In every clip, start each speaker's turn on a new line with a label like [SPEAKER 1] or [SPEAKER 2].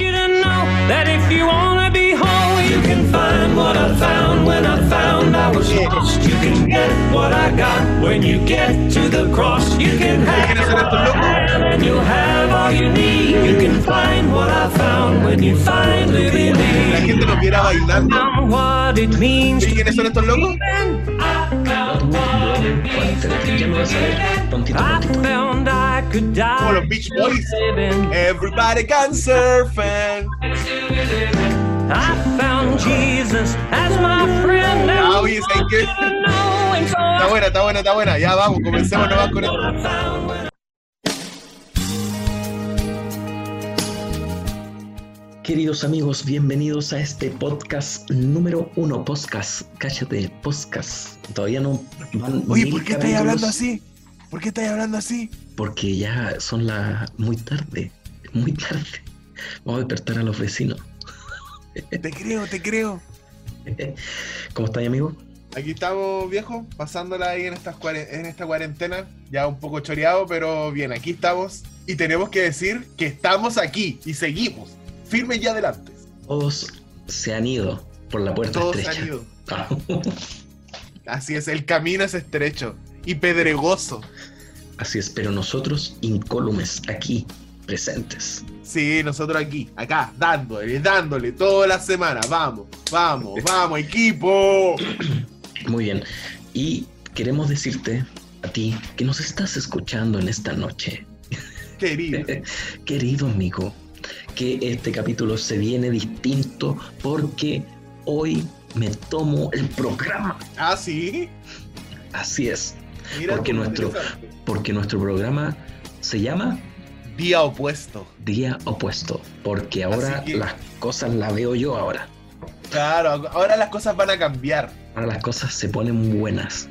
[SPEAKER 1] you to know that if you wanna be whole, you can find what I found when I found I was lost. You can get what I got when you get to the cross. You can have what I have and you'll have all you need. You can find what I found when you finally
[SPEAKER 2] La
[SPEAKER 1] believe.
[SPEAKER 2] gente nos viera bailando.
[SPEAKER 1] Found what it means
[SPEAKER 2] ¿Y
[SPEAKER 1] to
[SPEAKER 2] quiénes son estos locos?
[SPEAKER 3] Ya lo vas a ver, tontito,
[SPEAKER 1] I found I could die.
[SPEAKER 2] Como los Beach Boys. Everybody can surf and...
[SPEAKER 1] I found Jesus as my friend.
[SPEAKER 2] Ah, oye, ¿sabes qué? Está buena, está buena, está buena. Ya vamos, comencemos nomás con esto.
[SPEAKER 3] Queridos amigos, bienvenidos a este podcast número uno, podcast, cállate, podcast. Todavía no van
[SPEAKER 2] Oye, ¿por qué estáis hablando así? ¿Por qué estáis hablando así?
[SPEAKER 3] Porque ya son las muy tarde, muy tarde. Vamos a despertar a los vecinos.
[SPEAKER 2] Te creo, te creo.
[SPEAKER 3] ¿Cómo estáis, amigo?
[SPEAKER 2] Aquí estamos, viejo, pasándola ahí en, estas cuaren- en esta cuarentena. Ya un poco choreado, pero bien, aquí estamos. Y tenemos que decir que estamos aquí y seguimos. Firmes y adelante.
[SPEAKER 3] Todos se han ido por la puerta
[SPEAKER 2] Todos
[SPEAKER 3] estrecha.
[SPEAKER 2] han ido. Así es, el camino es estrecho y pedregoso.
[SPEAKER 3] Así es, pero nosotros incólumes aquí, presentes.
[SPEAKER 2] Sí, nosotros aquí, acá, dándole, dándole toda la semana. Vamos, vamos, vamos, equipo.
[SPEAKER 3] Muy bien. Y queremos decirte a ti que nos estás escuchando en esta noche,
[SPEAKER 2] Querido.
[SPEAKER 3] querido amigo, que este capítulo se viene distinto porque hoy me tomo el programa.
[SPEAKER 2] Ah, sí.
[SPEAKER 3] Así es,
[SPEAKER 2] Mira,
[SPEAKER 3] Porque nuestro- porque nuestro programa se llama
[SPEAKER 2] Día opuesto.
[SPEAKER 3] Día Opuesto, porque ahora
[SPEAKER 2] que-
[SPEAKER 3] las cosas las veo yo ahora.
[SPEAKER 2] Claro, ahora las cosas van a cambiar.
[SPEAKER 3] Ahora las cosas se ponen buenas.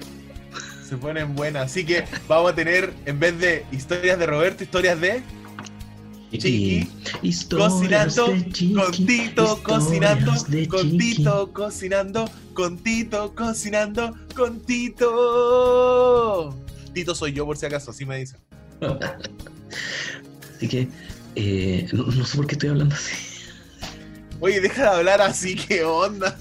[SPEAKER 2] Se ponen buenas. Así que vamos a tener, en vez de historias de Roberto, historias de Chiqui, cocinando
[SPEAKER 3] de Chiqui,
[SPEAKER 2] con Tito,
[SPEAKER 3] historias
[SPEAKER 2] cocinando
[SPEAKER 3] de
[SPEAKER 2] con
[SPEAKER 3] Chiqui.
[SPEAKER 2] Tito, cocinando con Tito, cocinando con Tito. Tito soy yo, por si acaso, así me dicen.
[SPEAKER 3] Así que eh, no, no sé por qué estoy hablando así.
[SPEAKER 2] Oye, deja de hablar así, ¿qué onda?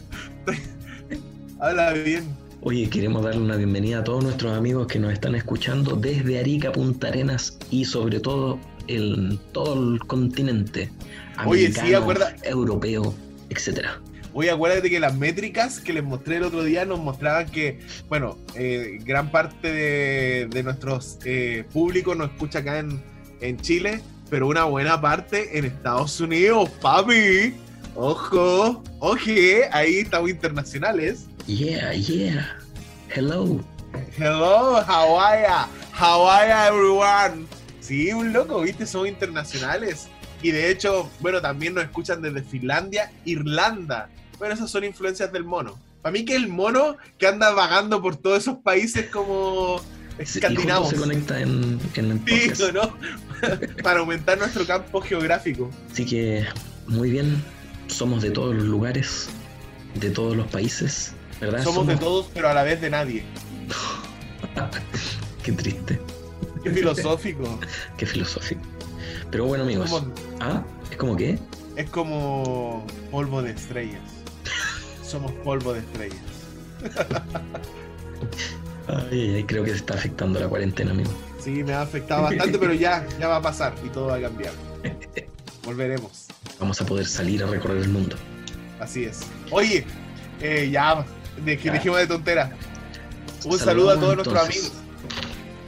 [SPEAKER 2] Habla bien.
[SPEAKER 3] Oye, queremos darle una bienvenida a todos nuestros amigos que nos están escuchando desde Arica, Punta Arenas y sobre todo en todo el continente.
[SPEAKER 2] Oye, sí,
[SPEAKER 3] americano,
[SPEAKER 2] acuerda-
[SPEAKER 3] europeo, etcétera.
[SPEAKER 2] Oye, acuérdate que las métricas que les mostré el otro día nos mostraban que, bueno, eh, gran parte de, de nuestros eh, públicos nos escucha acá en, en Chile, pero una buena parte en Estados Unidos, papi. Ojo, oje, ahí estamos internacionales.
[SPEAKER 3] Yeah, yeah. Hello.
[SPEAKER 2] Hello, Hawaii, Hawaii everyone. Sí, un loco, viste, somos internacionales. Y de hecho, bueno, también nos escuchan desde Finlandia, Irlanda. Bueno, esas son influencias del mono. Para mí que el mono que anda vagando por todos esos países como
[SPEAKER 3] Sí,
[SPEAKER 2] escandinavos.
[SPEAKER 3] se conecta en, en el
[SPEAKER 2] Sí,
[SPEAKER 3] podcast.
[SPEAKER 2] ¿no? Para aumentar nuestro campo geográfico.
[SPEAKER 3] Así que, muy bien. Somos de todos los lugares, de todos los países, ¿verdad?
[SPEAKER 2] Somos de todos, pero a la vez de nadie.
[SPEAKER 3] Qué triste,
[SPEAKER 2] Qué filosófico.
[SPEAKER 3] qué filosófico. Pero bueno, amigos. ¿Ah? ¿Es como qué?
[SPEAKER 2] es como polvo de estrellas. Somos polvo de estrellas.
[SPEAKER 3] Ay, ay, creo que se está afectando la cuarentena, amigo.
[SPEAKER 2] Sí, me ha afectado bastante, pero ya, ya va a pasar y todo va a cambiar. Volveremos.
[SPEAKER 3] Vamos a poder salir a recorrer el mundo.
[SPEAKER 2] Así es. Oye, eh, ya, de, que dejemos de tontera. Un
[SPEAKER 3] Saludamos
[SPEAKER 2] saludo a todos nuestros amigos.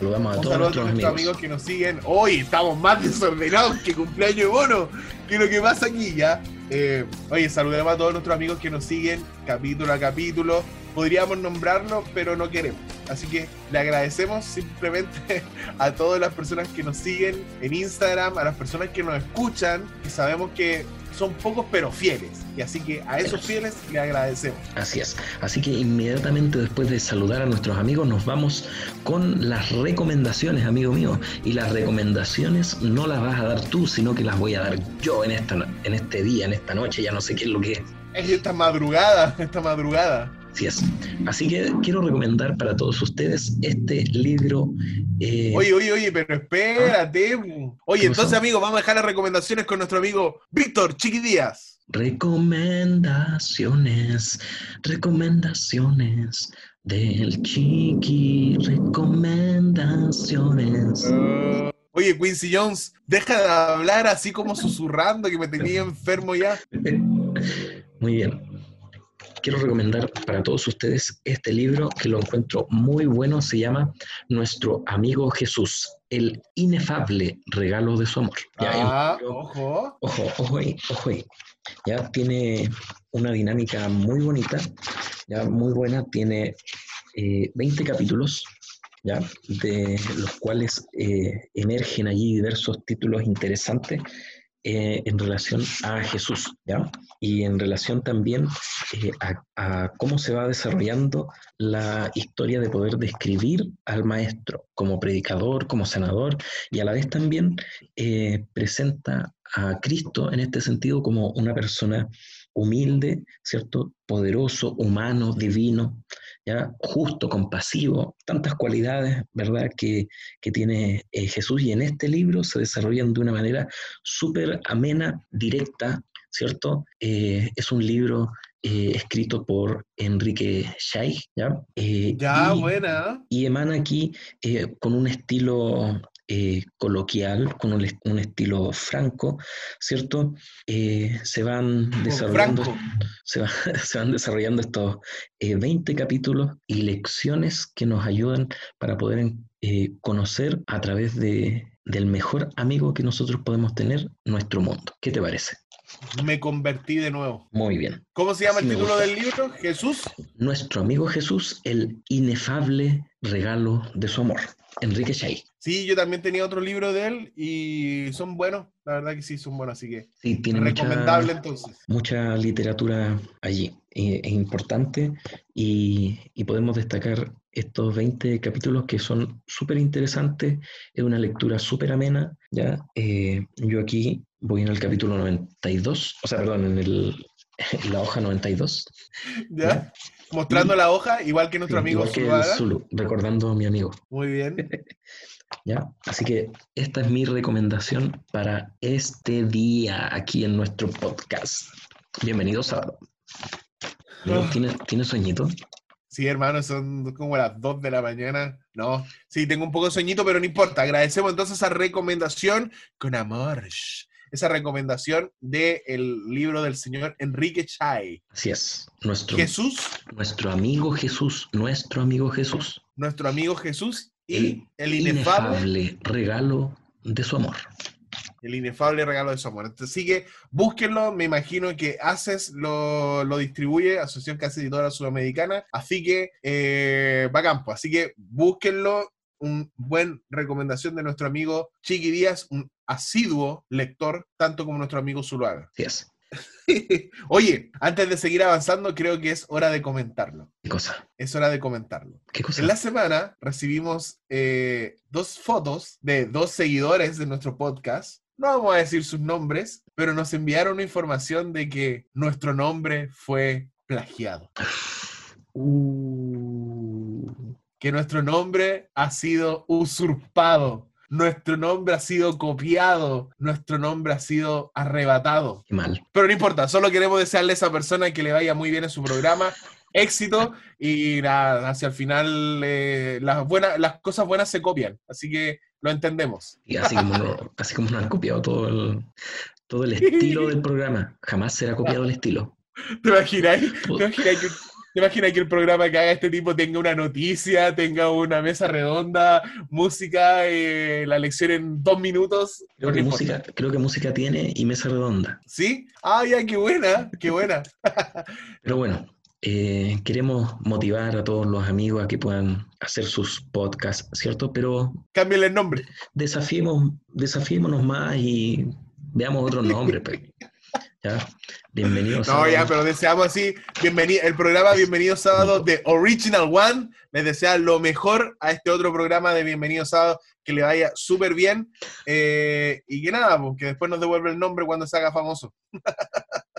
[SPEAKER 3] Saludamos a
[SPEAKER 2] Un
[SPEAKER 3] todos
[SPEAKER 2] saludo a
[SPEAKER 3] nuestros amigos.
[SPEAKER 2] que nos siguen. Hoy estamos más desordenados que cumpleaños de mono. Que lo que pasa aquí ya. Eh, oye, saludemos a todos nuestros amigos que nos siguen capítulo a capítulo. Podríamos nombrarlos, pero no queremos. Así que le agradecemos simplemente a todas las personas que nos siguen en Instagram, a las personas que nos escuchan, y sabemos que son pocos pero fieles. Y así que a esos fieles le agradecemos.
[SPEAKER 3] Así es. Así que inmediatamente después de saludar a nuestros amigos nos vamos con las recomendaciones, amigo mío. Y las recomendaciones no las vas a dar tú, sino que las voy a dar yo en, esta, en este día, en esta noche, ya no sé qué es lo que es.
[SPEAKER 2] Es esta madrugada, esta madrugada.
[SPEAKER 3] Así es. Así que quiero recomendar para todos ustedes este libro.
[SPEAKER 2] eh, oye, oye, oye, pero espérate. Oye, entonces, amigos, vamos a dejar las recomendaciones con nuestro amigo Víctor Chiqui Díaz.
[SPEAKER 3] Recomendaciones, recomendaciones del Chiqui, recomendaciones.
[SPEAKER 2] Uh, oye, Quincy Jones, deja de hablar así como susurrando que me tenía enfermo ya.
[SPEAKER 3] Muy bien. Quiero recomendar para todos ustedes este libro que lo encuentro muy bueno. Se llama Nuestro amigo Jesús, el inefable regalo de su amor.
[SPEAKER 2] Ya, ah, ojo.
[SPEAKER 3] Ojo, ojo ahí, ojo ahí. Ya tiene una dinámica muy bonita, ya muy buena. Tiene 20 capítulos, ¿ya? de los cuales eh, emergen allí diversos títulos interesantes eh, en relación a Jesús. Y en relación también eh, a, cómo se va desarrollando la historia de poder describir al maestro como predicador, como senador, y a la vez también eh, presenta a Cristo en este sentido como una persona humilde, ¿cierto? Poderoso, humano, divino, ¿ya? Justo, compasivo, tantas cualidades, ¿verdad? Que, tiene eh, Jesús y en este libro se desarrollan de una manera súper amena, directa, ¿cierto? Eh, es un libro eh, escrito por Enrique Scheich, ¿ya?
[SPEAKER 2] ya, buena.
[SPEAKER 3] Y emana aquí con un estilo eh, coloquial, con un, estilo franco, ¿cierto? Eh, se, van desarrollando, se, van desarrollando estos 20 eh, capítulos y lecciones que nos ayudan para poder conocer a través de, del mejor amigo que nosotros podemos tener, nuestro mundo. ¿Qué te parece?
[SPEAKER 2] Me convertí de nuevo.
[SPEAKER 3] Muy bien.
[SPEAKER 2] ¿Cómo se llama el título del libro? Jesús.
[SPEAKER 3] Nuestro amigo Jesús, el inefable regalo de su amor. Enrique Chay.
[SPEAKER 2] Sí, yo también tenía otro libro de él y son buenos, la verdad que sí, son buenos, así que
[SPEAKER 3] sí, tiene
[SPEAKER 2] recomendable entonces.
[SPEAKER 3] Mucha literatura allí, es importante y, podemos destacar estos 20 capítulos que son súper interesantes, es una lectura súper amena, ¿ya? Eh, yo aquí voy en el capítulo 92, o sea, perdón, en, el, la hoja 92.
[SPEAKER 2] ¿Ya? ¿ya? Mostrando la hoja, igual que nuestro amigo
[SPEAKER 3] Zulu, recordando a mi amigo.
[SPEAKER 2] Muy bien.
[SPEAKER 3] ¿Ya? Así que esta es mi recomendación para este día aquí en nuestro podcast. Bienvenido sábado. Ah. ¿Tienes, ¿Tienes sueñito?
[SPEAKER 2] Sí, hermano, son como las 2 de la mañana. No, sí, tengo un poco de sueñito, pero no importa. Agradecemos entonces esa recomendación con amor esa recomendación del libro del señor Enrique Chai.
[SPEAKER 3] Así es. Nuestro,
[SPEAKER 2] Jesús.
[SPEAKER 3] Nuestro amigo Jesús. Nuestro amigo Jesús.
[SPEAKER 2] Nuestro amigo Jesús y el, inefable,
[SPEAKER 3] regalo de su amor.
[SPEAKER 2] El inefable regalo de su amor. Entonces sigue, búsquenlo. Me imagino que Haces lo, lo distribuye, Asociación Casa Editora Sudamericana. Así que eh, va a campo. Así que búsquenlo un buen recomendación de nuestro amigo Chiqui Díaz, un asiduo lector, tanto como nuestro amigo Zuluaga.
[SPEAKER 3] Yes.
[SPEAKER 2] Oye, antes de seguir avanzando, creo que es hora de comentarlo.
[SPEAKER 3] ¿Qué cosa?
[SPEAKER 2] Es hora de comentarlo.
[SPEAKER 3] ¿Qué cosa?
[SPEAKER 2] En la semana recibimos eh, dos fotos de dos seguidores de nuestro podcast. No vamos a decir sus nombres, pero nos enviaron información de que nuestro nombre fue plagiado.
[SPEAKER 3] Uh
[SPEAKER 2] que nuestro nombre ha sido usurpado, nuestro nombre ha sido copiado, nuestro nombre ha sido arrebatado.
[SPEAKER 3] mal.
[SPEAKER 2] Pero no importa, solo queremos desearle a esa persona que le vaya muy bien en su programa, éxito y nada, hacia el final eh, las, buenas, las cosas buenas se copian, así que lo entendemos.
[SPEAKER 3] Y así como, así como nos han copiado todo el, todo el estilo del programa, jamás será copiado el estilo.
[SPEAKER 2] ¿Te imaginas? ¿Te imaginas que ¿Te imaginas que el programa que haga este tipo tenga una noticia, tenga una mesa redonda, música, eh, la lección en dos minutos?
[SPEAKER 3] Creo que, música, creo que música tiene y mesa redonda.
[SPEAKER 2] ¿Sí? Ah, ya, qué buena, qué buena.
[SPEAKER 3] Pero bueno, eh, queremos motivar a todos los amigos a que puedan hacer sus podcasts, ¿cierto? Pero...
[SPEAKER 2] Cámbiale el nombre.
[SPEAKER 3] Desafiemos, desafiémonos más y veamos otros nombres. Pues. ¿Ya? Bienvenidos.
[SPEAKER 2] No, ya, pero deseamos así, bienvenido, el programa Bienvenido Sábado de Original One. Les desea lo mejor a este otro programa de Bienvenido Sábado, que le vaya súper bien. Eh, y que nada, pues, que después nos devuelve el nombre cuando se haga famoso.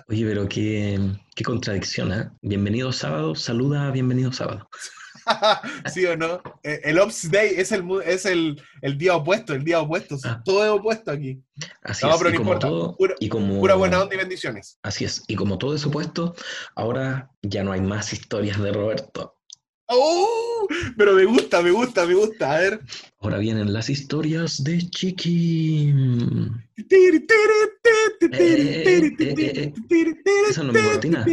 [SPEAKER 3] Oye, pero qué, qué contradicción, ¿eh? Bienvenido sábado, saluda a bienvenido sábado.
[SPEAKER 2] ¿Sí o no? Eh, El Ops Day es el, es el, el día opuesto, el día opuesto.
[SPEAKER 3] Ah.
[SPEAKER 2] Todo es opuesto aquí.
[SPEAKER 3] Así
[SPEAKER 2] No,
[SPEAKER 3] es,
[SPEAKER 2] pero
[SPEAKER 3] y
[SPEAKER 2] no
[SPEAKER 3] como
[SPEAKER 2] importa.
[SPEAKER 3] todo,
[SPEAKER 2] Pura-
[SPEAKER 3] y como,
[SPEAKER 2] Pura buena onda y bendiciones.
[SPEAKER 3] así es, y como todo es opuesto, ahora ya no hay más historias de Roberto.
[SPEAKER 2] ¡Oh! Pero me gusta, me gusta, me gusta. A ver.
[SPEAKER 3] Ahora vienen las historias de Chiqui. Esa no es mi cortina.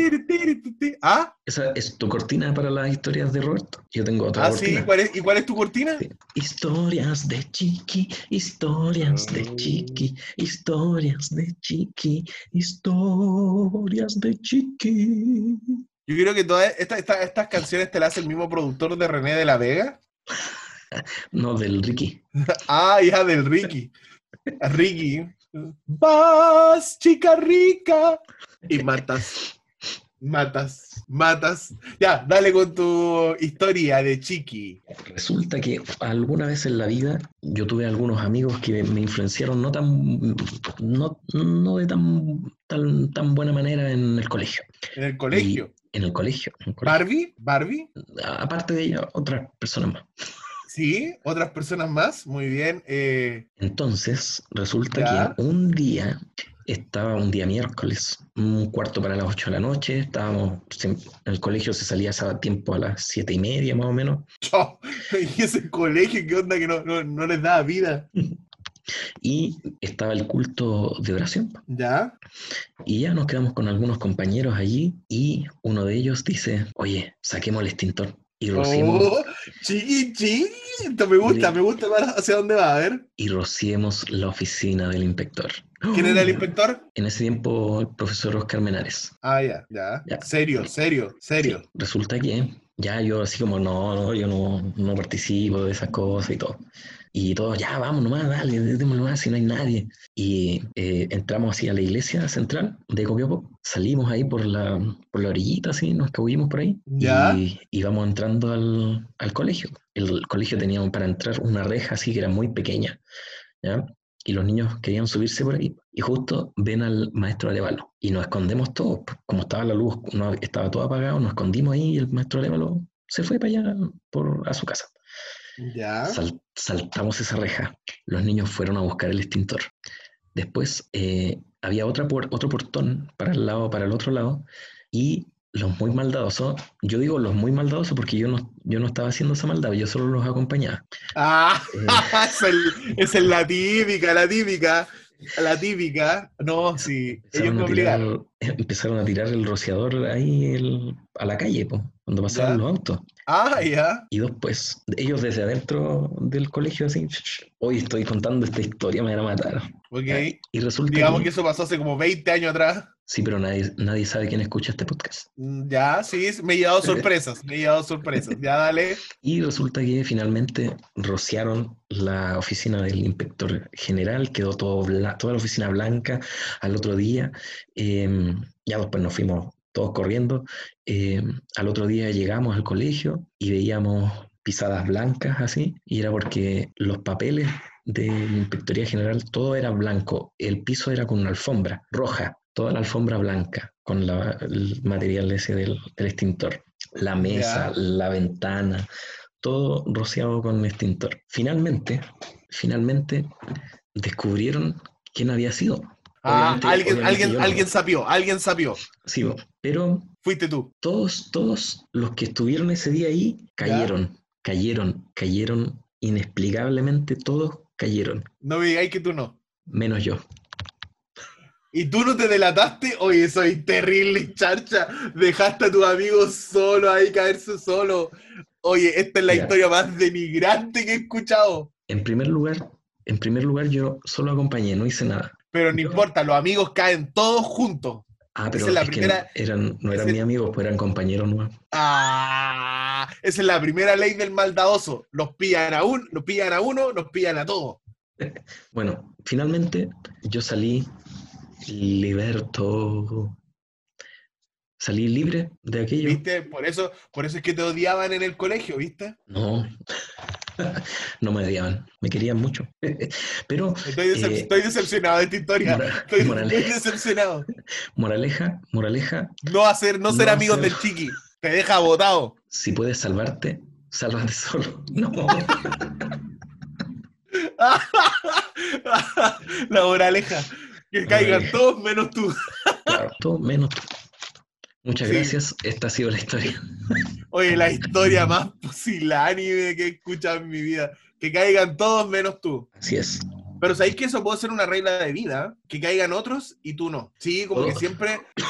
[SPEAKER 2] ¿Ah?
[SPEAKER 3] Esa es tu cortina para las historias de Roberto. Yo tengo otra
[SPEAKER 2] ¿Ah, sí?
[SPEAKER 3] cortina.
[SPEAKER 2] ¿Cuál es- ¿Y cuál es tu cortina?
[SPEAKER 3] Sí. Historias de Chiqui, historias de. Chiqui, historias de Chiqui, historias de Chiqui.
[SPEAKER 2] Yo creo que todas esta- esta- estas canciones te las hace el mismo productor de René de la Vega.
[SPEAKER 3] No, del Ricky.
[SPEAKER 2] Ah, ya, del Ricky. Ricky. Vas, chica rica. Y matas. Matas. Matas. Ya, dale con tu historia de Chiqui.
[SPEAKER 3] Resulta que alguna vez en la vida yo tuve algunos amigos que me influenciaron no tan, no, no de tan, tan, tan buena manera en el colegio.
[SPEAKER 2] En el colegio.
[SPEAKER 3] En el colegio. en el colegio.
[SPEAKER 2] Barbie, Barbie.
[SPEAKER 3] Aparte de ella, otras personas más.
[SPEAKER 2] Sí, otras personas más. Muy bien. Eh,
[SPEAKER 3] Entonces, resulta
[SPEAKER 2] Ya.
[SPEAKER 3] que un día, estaba un día miércoles, un cuarto para las 8 de la noche, estábamos, en el colegio se salía a tiempo a las siete y media más o menos,
[SPEAKER 2] chao. Y ese colegio, ¿qué onda que no, no, no les da vida?
[SPEAKER 3] y estaba el culto de oración.
[SPEAKER 2] ¿Ya?
[SPEAKER 3] Y ya nos quedamos con algunos compañeros allí y uno de ellos dice, oye, saquemos el extintor. Y rociemos,
[SPEAKER 2] Oh, chiqui. Esto me gusta, me gusta para hacia dónde va. A ver.
[SPEAKER 3] y rociemos la oficina del inspector.
[SPEAKER 2] ¿Quién era el inspector?
[SPEAKER 3] En ese tiempo, el profesor Oscar Menares.
[SPEAKER 2] Ah, ya, ya.
[SPEAKER 3] Ya.
[SPEAKER 2] Serio, serio, serio.
[SPEAKER 3] Sí, resulta que ya yo así como, no, no, yo no, no participo de esas cosas y todo. Y todos, ya, vamos nomás, dale, démosle más si no hay nadie. Y eh, entramos así a la iglesia central de Copiapó, salimos ahí por la, por la orillita, así, nos escabullimos por ahí.
[SPEAKER 2] Ya.
[SPEAKER 3] Y íbamos entrando al, al colegio. El colegio tenía para entrar una reja así que era muy pequeña, ¿ya? Y los niños querían subirse por ahí. Y justo ven al maestro Arevalo. Y nos escondemos todos. pues, Como estaba la luz, no, estaba todo apagado, nos escondimos ahí y el maestro Arevalo se fue para allá por, a su casa.
[SPEAKER 2] Ya.
[SPEAKER 3] Sal- saltamos esa reja. Los niños fueron a buscar el extintor. Después eh, había otra otro portón para el lado, para el otro lado, y los muy maldadosos, yo digo los muy maldadosos porque yo no, yo no estaba haciendo esa maldad, yo solo los acompañaba.
[SPEAKER 2] Ah,
[SPEAKER 3] Eh,
[SPEAKER 2] es, el- la típica, la típica. La típica. No, sí.
[SPEAKER 3] Empezaron, a tirar,
[SPEAKER 2] obligaron.
[SPEAKER 3] empezaron a tirar el rociador ahí el- a la calle, po, cuando pasaban los autos.
[SPEAKER 2] Ah, ya.
[SPEAKER 3] Y después, ellos desde adentro del colegio, así, hoy estoy contando esta historia, me van a matar.
[SPEAKER 2] Ok.
[SPEAKER 3] Y resulta
[SPEAKER 2] Digamos
[SPEAKER 3] que-
[SPEAKER 2] que eso pasó hace como 20 años atrás.
[SPEAKER 3] Sí, pero nadie, nadie sabe quién escucha este podcast.
[SPEAKER 2] Mm, Ya, sí, me he llevado sorpresas. Me he llevado sorpresas. Ya, dale.
[SPEAKER 3] Y resulta que finalmente rociaron la oficina del inspector general, quedó todo bla- toda la oficina blanca al otro día. eh, ya después nos fuimos todos corriendo. eh, al otro día llegamos al colegio y veíamos pisadas blancas así, y era porque los papeles de la Inspectoría General, todo era blanco. El piso era con una alfombra roja, toda la alfombra blanca, con la- el material ese del, del extintor. La mesa,
[SPEAKER 2] Ya.
[SPEAKER 3] la ventana, todo rociado con extintor. Finalmente, finalmente descubrieron quién había sido.
[SPEAKER 2] Ah, alguien, alguien,
[SPEAKER 3] yo
[SPEAKER 2] alguien sapió, alguien sapió.
[SPEAKER 3] Sí, pero
[SPEAKER 2] Fuiste tú.
[SPEAKER 3] todos, todos los que estuvieron ese día ahí cayeron, cayeron, cayeron inexplicablemente, todos cayeron,
[SPEAKER 2] No me digáis que tú no.
[SPEAKER 3] menos yo.
[SPEAKER 2] ¿Y tú no te delataste? Oye, soy terrible, charcha. Dejaste a tus amigos solo ahí caerse solo. Oye, esta es la
[SPEAKER 3] Ya.
[SPEAKER 2] historia más denigrante que he escuchado.
[SPEAKER 3] En primer lugar, en primer lugar yo solo acompañé, no hice nada.
[SPEAKER 2] Pero no importa, los amigos caen todos juntos.
[SPEAKER 3] Ah, pero
[SPEAKER 2] es la
[SPEAKER 3] es que
[SPEAKER 2] primera-
[SPEAKER 3] no, eran, no eran
[SPEAKER 2] ese-
[SPEAKER 3] mis amigos, pues eran compañeros nuevos.
[SPEAKER 2] Ah, esa es la primera ley del maldadoso. Los pillan a uno, los pillan a uno, los pillan a todos.
[SPEAKER 3] Bueno, finalmente yo salí liberto. Salí libre de aquello.
[SPEAKER 2] ¿Viste? Por eso, por eso es que te odiaban en el colegio, ¿viste?
[SPEAKER 3] No, no me odiaban, me querían mucho. Pero
[SPEAKER 2] Estoy, decep-
[SPEAKER 3] eh,
[SPEAKER 2] estoy decepcionado de esta historia.
[SPEAKER 3] mora-
[SPEAKER 2] Estoy, estoy
[SPEAKER 3] moraleja,
[SPEAKER 2] decepcionado.
[SPEAKER 3] moraleja, moraleja,
[SPEAKER 2] No hacer, no ser amigos
[SPEAKER 3] hacer-
[SPEAKER 2] del chiqui. Te deja botado.
[SPEAKER 3] si puedes salvarte, sálvate solo. No,
[SPEAKER 2] La moraleja. Que caigan todos menos tú.
[SPEAKER 3] claro, todo menos tú. Muchas
[SPEAKER 2] Sí.
[SPEAKER 3] gracias, esta ha sido la historia.
[SPEAKER 2] Oye, la historia más pusilánime que he escuchado en mi vida. Que caigan todos menos tú.
[SPEAKER 3] Así es.
[SPEAKER 2] Pero sabéis que eso puede ser una regla de vida, que caigan otros y tú no. Sí, como que siempre sí,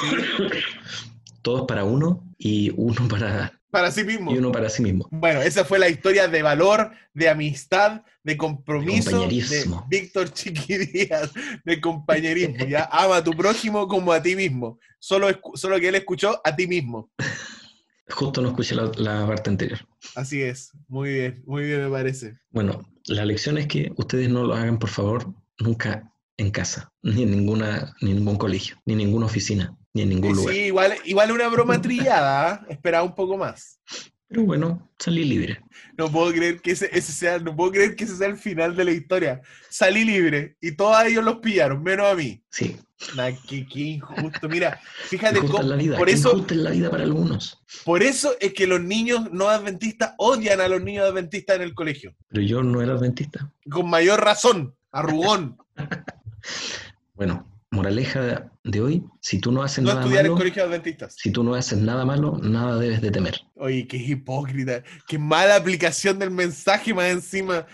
[SPEAKER 3] Todos para uno y uno para,
[SPEAKER 2] para sí mismo.
[SPEAKER 3] y uno para sí mismo.
[SPEAKER 2] Bueno, esa fue la historia de valor, de amistad, de compromiso de
[SPEAKER 3] compañerismo.
[SPEAKER 2] Víctor Chiqui Díaz, de compañerismo. Ya ama a tu prójimo como a ti mismo. Solo, solo que él escuchó a ti mismo.
[SPEAKER 3] Justo no escuché la, la parte anterior.
[SPEAKER 2] Así es. Muy bien, muy bien me parece.
[SPEAKER 3] Bueno, la lección es que ustedes no lo hagan, por favor, nunca en casa, ni en ninguna, ni en ningún colegio, ni en ninguna oficina, ni en ningún
[SPEAKER 2] Sí,
[SPEAKER 3] lugar.
[SPEAKER 2] igual, igual una broma trillada, ¿ah? esperaba un poco más.
[SPEAKER 3] Pero bueno, salí libre.
[SPEAKER 2] No puedo creer que ese, ese sea, no puedo creer que ese sea el final de la historia. Salí libre y todos ellos los pillaron, menos a mí.
[SPEAKER 3] Sí,
[SPEAKER 2] Nah, qué, qué injusto. Mira, fíjate cómo,
[SPEAKER 3] la vida.
[SPEAKER 2] por eso,
[SPEAKER 3] es la vida para algunos.
[SPEAKER 2] por eso es que los niños no adventistas odian a los niños adventistas en el colegio.
[SPEAKER 3] Pero yo no era adventista.
[SPEAKER 2] Con mayor razón, arrugón.
[SPEAKER 3] Bueno, moraleja de, hoy, si tú no haces
[SPEAKER 2] No
[SPEAKER 3] nada
[SPEAKER 2] estudiar en
[SPEAKER 3] malo, si tú no haces nada malo, nada debes de temer.
[SPEAKER 2] Oye, qué hipócrita. Qué mala aplicación del mensaje más encima.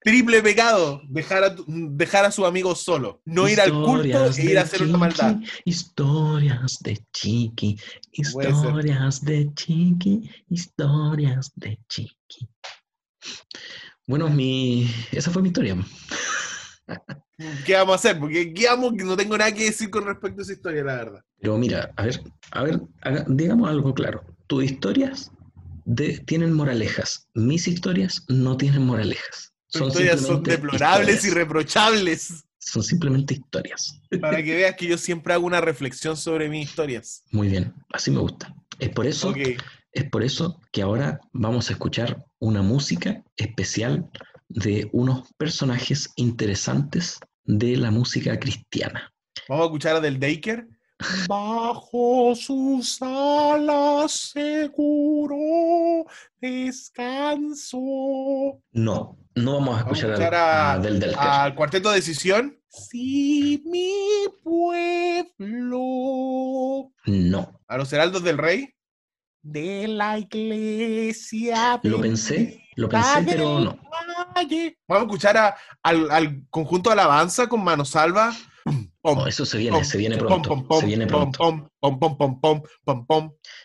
[SPEAKER 2] Triple pecado. Dejar a, dejar a sus amigos solo. No ir al culto e ir a hacer una maldad.
[SPEAKER 3] Historias de Chiqui, historias de Chiqui, historias de Chiqui. Bueno, mi, esa fue mi historia.
[SPEAKER 2] ¿Qué vamos a hacer? Porque ¿qué vamos? No tengo nada que decir con respecto a esa historia, la verdad.
[SPEAKER 3] Pero mira, a ver, a ver, haga- digamos algo claro. Tus historias de- tienen moralejas. Mis historias no tienen moralejas.
[SPEAKER 2] Tus historias son deplorables y
[SPEAKER 3] historias.
[SPEAKER 2] reprochables.
[SPEAKER 3] Son simplemente historias.
[SPEAKER 2] Para que veas que yo siempre hago una reflexión sobre mis historias.
[SPEAKER 3] Muy bien, así me gusta. Es por eso
[SPEAKER 2] Ok.
[SPEAKER 3] Es por eso que ahora vamos a escuchar una música especial de unos personajes interesantes de la música cristiana.
[SPEAKER 2] Vamos a escuchar a Del Daker. Bajo sus alas seguro descanso.
[SPEAKER 3] No, no vamos a
[SPEAKER 2] Vamos a
[SPEAKER 3] escuchar,
[SPEAKER 2] escuchar
[SPEAKER 3] a, Del Delter.
[SPEAKER 2] Al cuarteto Decisión. Sí, mi pueblo.
[SPEAKER 3] No,
[SPEAKER 2] A los heraldos del rey. De la iglesia.
[SPEAKER 3] lo pensé, lo pensé, pero no.
[SPEAKER 2] Vamos a escuchar a- al, al conjunto Alabanza con Mano Salva. Pom,
[SPEAKER 3] No, eso se viene,
[SPEAKER 2] pom,
[SPEAKER 3] se viene pronto,
[SPEAKER 2] pom, pom,
[SPEAKER 3] se viene pronto,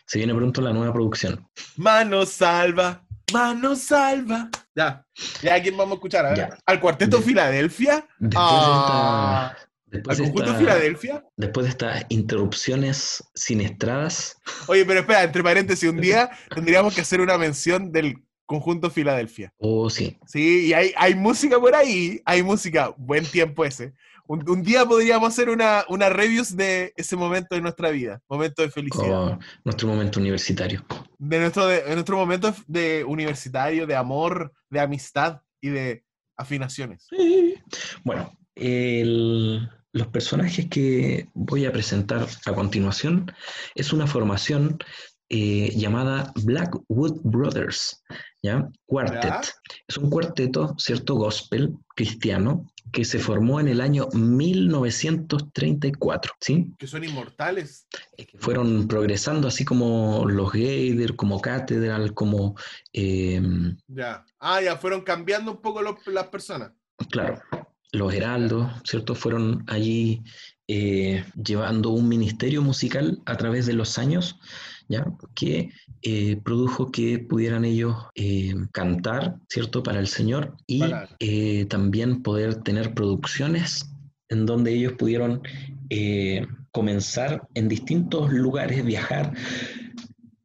[SPEAKER 3] se viene pronto la nueva producción.
[SPEAKER 2] Mano Salva, Mano Salva. Ya, ya, ¿a quién vamos a escuchar? A ver.
[SPEAKER 3] Ya.
[SPEAKER 2] ¿Al Cuarteto
[SPEAKER 3] De-
[SPEAKER 2] Filadelfia?
[SPEAKER 3] Después
[SPEAKER 2] Ah,
[SPEAKER 3] de esta, después
[SPEAKER 2] ¿Al
[SPEAKER 3] de
[SPEAKER 2] conjunto
[SPEAKER 3] esta-
[SPEAKER 2] Filadelfia?
[SPEAKER 3] después de estas interrupciones siniestradas,
[SPEAKER 2] Oye, pero espera, entre paréntesis, un día tendríamos que hacer una mención del conjunto Filadelfia.
[SPEAKER 3] oh sí,
[SPEAKER 2] Sí, y hay, hay música por ahí, hay música, buen tiempo ese. Un, un día podríamos hacer una, una reviews de ese momento de nuestra vida, momento de felicidad.
[SPEAKER 3] nuestro momento universitario.
[SPEAKER 2] De nuestro, de, de nuestro momento de universitario, de amor, de amistad y de afinaciones.
[SPEAKER 3] Bueno, el- los personajes que voy a presentar a continuación es una formación eh, llamada Blackwood Brothers, ¿ya? Quartet. Es un cuarteto, ¿cierto? Gospel cristiano que se formó en el año 1934, ¿sí?
[SPEAKER 2] Que son inmortales.
[SPEAKER 3] Eh, que fueron progresando así como los Gaither, como Cathedral, como... em,
[SPEAKER 2] Ya. Ah, ya fueron cambiando un poco los- las personas.
[SPEAKER 3] Claro, los heraldos, ¿cierto? Fueron allí eh, llevando un ministerio musical a través de los años, ¿ya? Que eh, produjo que pudieran ellos eh, cantar, ¿cierto? Para el Señor y eh, también poder tener producciones en donde ellos pudieron comenzar en distintos lugares, viajar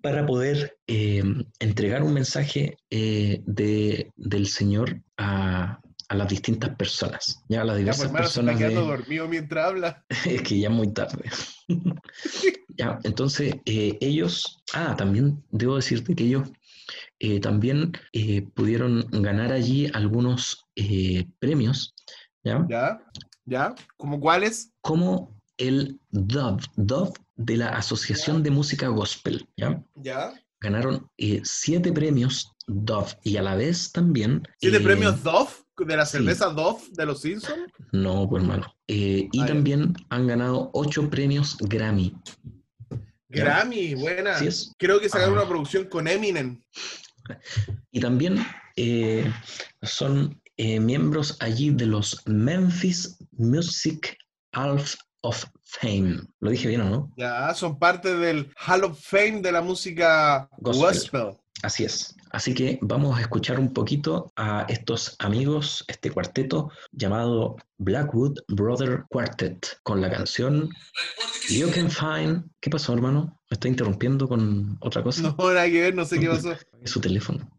[SPEAKER 3] para poder entregar un mensaje de, del Señor a, a las distintas personas, ya a las
[SPEAKER 2] Ya, pues,
[SPEAKER 3] diversas
[SPEAKER 2] se está
[SPEAKER 3] personas.
[SPEAKER 2] quedando
[SPEAKER 3] de-
[SPEAKER 2] dormido mientras habla.
[SPEAKER 3] es que ya es muy tarde. ya, entonces, eh, ellos, ah, también debo decirte que ellos eh, también eh, pudieron ganar allí algunos premios, ¿ya?
[SPEAKER 2] ¿Ya? ¿Ya? ¿Cómo cuáles?
[SPEAKER 3] Como el Dove, Dove de la Asociación de Música Gospel, ¿ya?
[SPEAKER 2] ¿Ya?
[SPEAKER 3] Ganaron siete premios Dove y a la vez también...
[SPEAKER 2] ¿Siete premios Dove? ¿De la
[SPEAKER 3] sí.
[SPEAKER 2] cerveza Dove de los Simpsons?
[SPEAKER 3] No, pues hermano. Eh, y también han ganado ocho premios Grammy.
[SPEAKER 2] Grammy, buena.
[SPEAKER 3] Es.
[SPEAKER 2] Creo que sacaron
[SPEAKER 3] Ah.
[SPEAKER 2] una producción con Eminem.
[SPEAKER 3] Y también eh, son eh, miembros allí de los Memphis Music Hall of Fame. ¿Lo dije bien o no?
[SPEAKER 2] Ya, son parte del Hall of Fame de la música
[SPEAKER 3] Gospel.
[SPEAKER 2] gospel.
[SPEAKER 3] Así es. Así que vamos a escuchar un poquito a estos amigos, este cuarteto llamado Blackwood Brother Quartet, con la canción You Can Find. ¿Qué pasó, hermano? ¿Me está interrumpiendo con otra cosa?
[SPEAKER 2] No, nada que ver, no sé qué pasó.
[SPEAKER 3] Es su teléfono.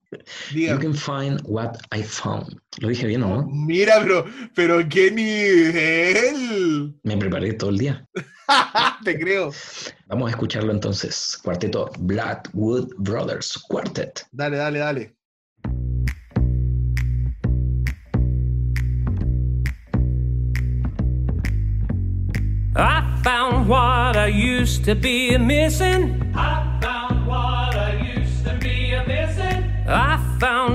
[SPEAKER 3] You. Can Find What I Found. ¿Lo dije bien o no?
[SPEAKER 2] Mira, pero, pero qué nivel.
[SPEAKER 3] Me preparé todo el día.
[SPEAKER 2] Te creo.
[SPEAKER 3] Vamos a escucharlo entonces. Cuarteto Blackwood Brothers Quartet.
[SPEAKER 2] Dale, dale, dale.
[SPEAKER 1] I found what I used to be missing. I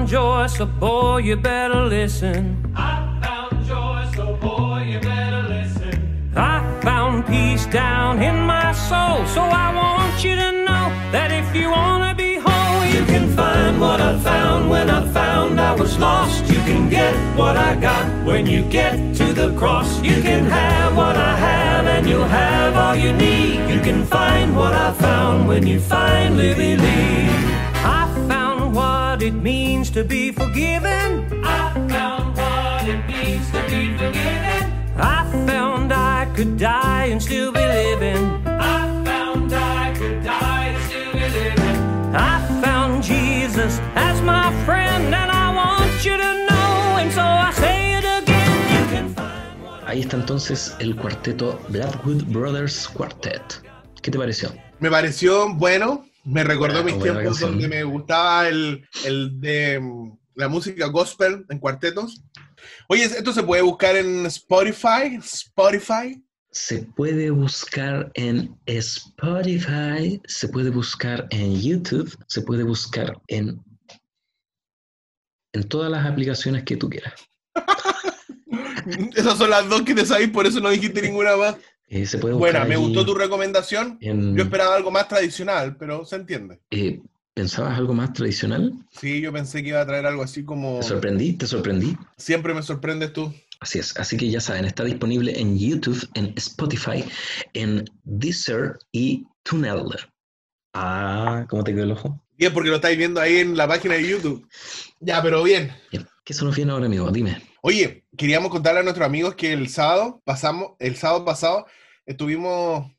[SPEAKER 1] found joy, so boy, you better listen. I found joy, so boy, you better listen. I found peace down in my soul, so I want you to know that if you wanna be whole, you can find what I found when I found I was lost. You can get what I got when you get to the cross. You can have what I have, and you'll have all you need. You can find what I found when you finally believe. It means to be forgiven. I found what it means to be forgiven. I found I could die and still be living. I found I could die and still be living. I found Jesus as my friend, and I want you to know, and so I say it again. You can find what
[SPEAKER 3] Ahí está entonces el cuarteto Blackwood Brothers Quartet. ¿Qué te pareció?
[SPEAKER 2] Me pareció bueno. Me recordó
[SPEAKER 3] Buena,
[SPEAKER 2] mis tiempos donde me gustaba el, el de mm, la música gospel en cuartetos. Oye, ¿esto se puede buscar en Spotify? Spotify.
[SPEAKER 3] Se puede buscar en Spotify, se puede buscar en YouTube, se puede buscar en, en todas las aplicaciones que tú quieras.
[SPEAKER 2] Esas son las dos que te sabéis, por eso no dijiste ninguna más.
[SPEAKER 3] Eh, se puede buscar
[SPEAKER 2] Bueno, me gustó tu recomendación.
[SPEAKER 3] en-
[SPEAKER 2] Yo esperaba algo más tradicional, pero se entiende.
[SPEAKER 3] eh, ¿Pensabas algo más tradicional?
[SPEAKER 2] Sí, yo pensé que iba a traer algo así como...
[SPEAKER 3] ¿Te sorprendí? ¿Te sorprendí?
[SPEAKER 2] Siempre me sorprendes tú.
[SPEAKER 3] Así es, así que ya saben, está disponible en YouTube, en Spotify, en Deezer y Tunnel. Ah, ¿cómo te quedó el ojo?
[SPEAKER 2] Bien, porque lo estáis viendo ahí en la página de YouTube. Ya, pero bien.
[SPEAKER 3] Bien. ¿Qué se nos viene ahora, amigo? Dime.
[SPEAKER 2] Oye, queríamos contarle a nuestros amigos que el sábado pasamos, el sábado pasado estuvimos,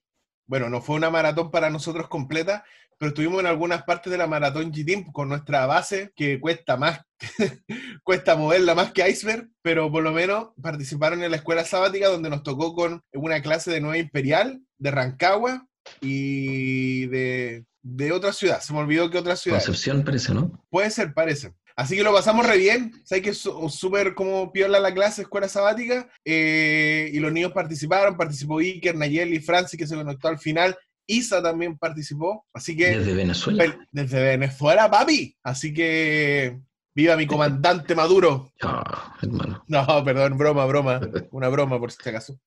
[SPEAKER 2] bueno, no fue una maratón para nosotros completa, pero estuvimos en algunas partes de la maratón GTIM con nuestra base, que cuesta más, cuesta moverla más que Iceberg, pero por lo menos participaron en la escuela sabática donde nos tocó con una clase de Nueva Imperial, de Rancagua y de, de otra ciudad. Se me olvidó que otra ciudad.
[SPEAKER 3] Concepción parece, ¿no?
[SPEAKER 2] Puede ser, parece. Así que lo pasamos re bien. Sabes que súper como piola la clase, escuela sabática. eh, y los niños participaron. Participó Iker, Nayeli, Francis, que se conectó al final. Isa también participó. Así que
[SPEAKER 3] Desde Venezuela.
[SPEAKER 2] desde Venezuela, papi. Así que viva mi comandante Maduro.
[SPEAKER 3] Ah, hermano.
[SPEAKER 2] No, perdón, broma, broma. Una broma, por si acaso.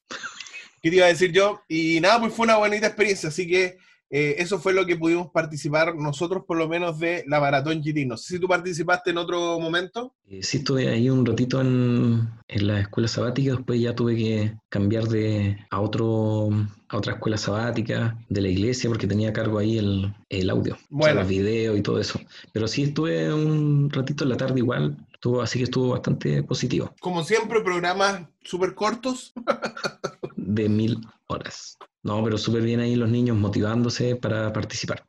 [SPEAKER 2] ¿Qué te iba a decir yo? Y nada, pues fue una bonita experiencia. Así que eh, eso fue lo que pudimos participar nosotros, por lo menos, de la Maratón GT. No sé si tú participaste en otro momento.
[SPEAKER 3] Eh, Sí, estuve ahí un ratito en, en la escuela sabática, después ya tuve que cambiar de, a, otro, a otra escuela sabática de la iglesia porque tenía a cargo ahí el, el audio, o sea,
[SPEAKER 2] Bueno.
[SPEAKER 3] los videos y todo eso. Pero sí estuve un ratito en la tarde igual, estuvo, así que estuvo bastante positivo,
[SPEAKER 2] Como siempre, programas súper cortos.
[SPEAKER 3] de mil horas. No, pero súper bien ahí los niños motivándose para participar.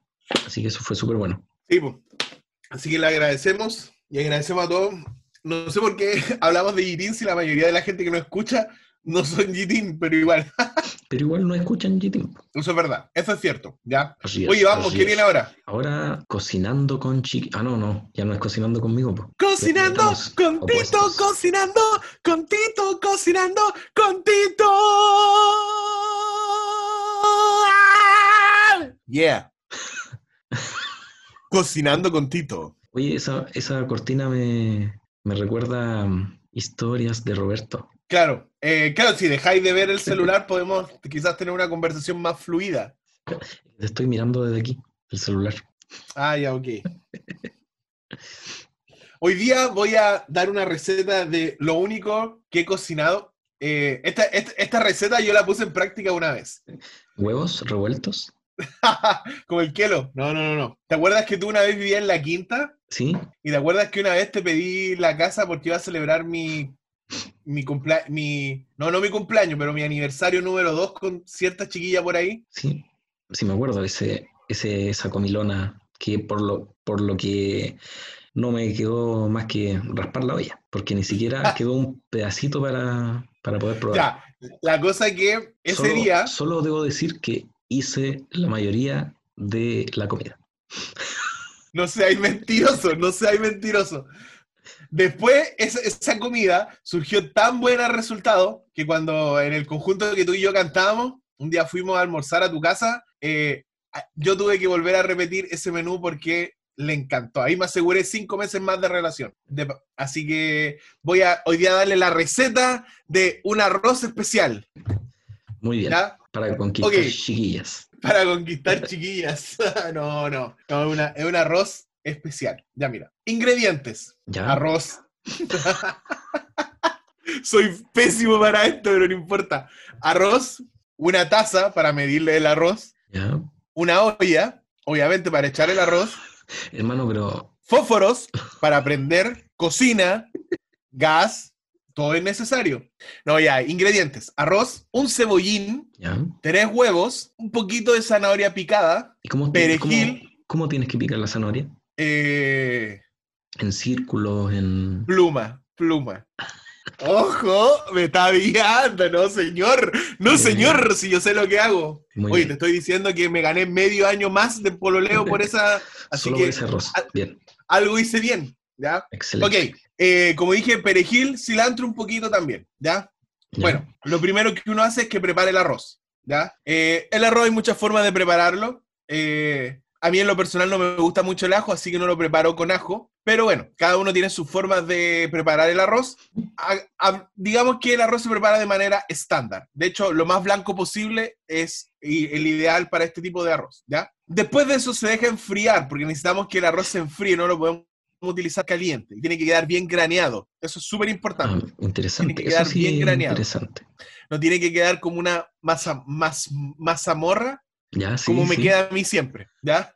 [SPEAKER 3] Así que eso fue súper bueno.
[SPEAKER 2] Sí, pues. Así que le agradecemos y agradecemos a todos. No sé por qué hablamos de Gitín si la mayoría de la gente que nos escucha no son Gitín, pero igual.
[SPEAKER 3] Pero igual no escuchan Gitim.
[SPEAKER 2] Eso es verdad, eso es cierto, ¿ya?
[SPEAKER 3] Es,
[SPEAKER 2] Oye, vamos, ¿qué viene ahora?
[SPEAKER 3] Ahora cocinando con chiqui. Ah, no, no, ya no es cocinando conmigo. po.
[SPEAKER 2] Cocinando con Tito, cocinando con Tito, cocinando con Tito. Yeah. Cocinando con Tito.
[SPEAKER 3] Oye, esa, esa cortina me, me recuerda mm, historias de Roberto.
[SPEAKER 2] Claro, eh, claro, si dejáis de ver el celular podemos quizás tener una conversación más fluida.
[SPEAKER 3] Te estoy mirando desde aquí, el celular.
[SPEAKER 2] Ah, ya, ok. Hoy día voy a dar una receta de lo único que he cocinado. Eh, esta, esta- esta receta yo la puse en práctica una vez.
[SPEAKER 3] ¿Huevos revueltos?
[SPEAKER 2] Como el Kelo. No, no, no, no. ¿Te acuerdas que tú una vez vivías en la quinta?
[SPEAKER 3] ¿Sí?
[SPEAKER 2] ¿Y te acuerdas que una vez te pedí la casa porque iba a celebrar mi, mi cumpleaños, mi, no, no mi cumpleaños, pero mi aniversario número 2 con cierta chiquilla por ahí?
[SPEAKER 3] Sí, sí me acuerdo, ese, ese, esa comilona que por lo, por lo que no me quedó más que raspar la olla, porque ni siquiera quedó un pedacito para, para poder probar.
[SPEAKER 2] Ya, la cosa que ese
[SPEAKER 3] solo,
[SPEAKER 2] día...
[SPEAKER 3] Solo debo decir que hice la mayoría de la comida.
[SPEAKER 2] No seáis mentiroso, no seáis mentiroso. Después, esa, esa comida surgió tan buena resultado que cuando en el conjunto que tú y yo cantábamos, un día fuimos a almorzar a tu casa, eh, yo tuve que volver a repetir ese menú porque le encantó. Ahí me aseguré cinco meses más de relación. De- así que voy a hoy día darle la receta de un arroz especial,
[SPEAKER 3] Muy bien,
[SPEAKER 2] ¿ya?
[SPEAKER 3] Para conquistar chiquillas.
[SPEAKER 2] Para conquistar chiquillas. no, no, no, es, una- es un arroz especial. Ya mira. Ingredientes.
[SPEAKER 3] ¿Ya?
[SPEAKER 2] Arroz. Soy pésimo para esto, pero no importa. Arroz, una taza para medirle el arroz,
[SPEAKER 3] ¿Ya?
[SPEAKER 2] una olla, obviamente para echar el arroz,
[SPEAKER 3] Hermano, pero
[SPEAKER 2] fósforos para prender, cocina, gas, todo es necesario. No, ya, ingredientes. Arroz, un cebollín,
[SPEAKER 3] ¿ya?
[SPEAKER 2] tres huevos, un poquito de zanahoria picada,
[SPEAKER 3] ¿Y cómo,
[SPEAKER 2] Perejil.
[SPEAKER 3] cómo- cómo tienes que picar la zanahoria?
[SPEAKER 2] eh,
[SPEAKER 3] ¿En círculos? ¿En...?
[SPEAKER 2] Pluma, pluma. Ojo, me está viando, no señor, no señor, si yo sé lo que hago.
[SPEAKER 3] Muy
[SPEAKER 2] Oye,
[SPEAKER 3] bien.
[SPEAKER 2] te estoy diciendo que me gané medio año más de pololeo por esa, así
[SPEAKER 3] Solo
[SPEAKER 2] que
[SPEAKER 3] ese arroz. Bien,
[SPEAKER 2] algo hice bien, ¿ya?
[SPEAKER 3] excelente.
[SPEAKER 2] Ok, eh, como dije, perejil, cilantro un poquito también, ¿ya?
[SPEAKER 3] Ya.
[SPEAKER 2] Bueno, lo primero que uno hace es que prepare el arroz, ¿ya? Eh, el arroz hay muchas formas de prepararlo. eh, a mí en lo personal no me gusta mucho el ajo, así que no lo preparo con ajo. Pero bueno, cada uno tiene sus formas de preparar el arroz. A- a- digamos que el arroz se prepara de manera estándar. De hecho, lo más blanco posible es el ideal para este tipo de arroz, ¿ya? Después de eso se deja enfriar, porque necesitamos que el arroz se enfríe, no lo podemos utilizar caliente. Y tiene que quedar bien graneado. Eso es súper
[SPEAKER 3] Ah,
[SPEAKER 2] importante.
[SPEAKER 3] interesante.
[SPEAKER 2] Tiene que
[SPEAKER 3] Eso
[SPEAKER 2] quedar
[SPEAKER 3] sí
[SPEAKER 2] bien
[SPEAKER 3] es
[SPEAKER 2] graneado.
[SPEAKER 3] interesante.
[SPEAKER 2] No tiene que quedar como una masa, más, mazamorra,
[SPEAKER 3] Ya, sí,
[SPEAKER 2] como me
[SPEAKER 3] sí.
[SPEAKER 2] queda a mí siempre, ¿ya?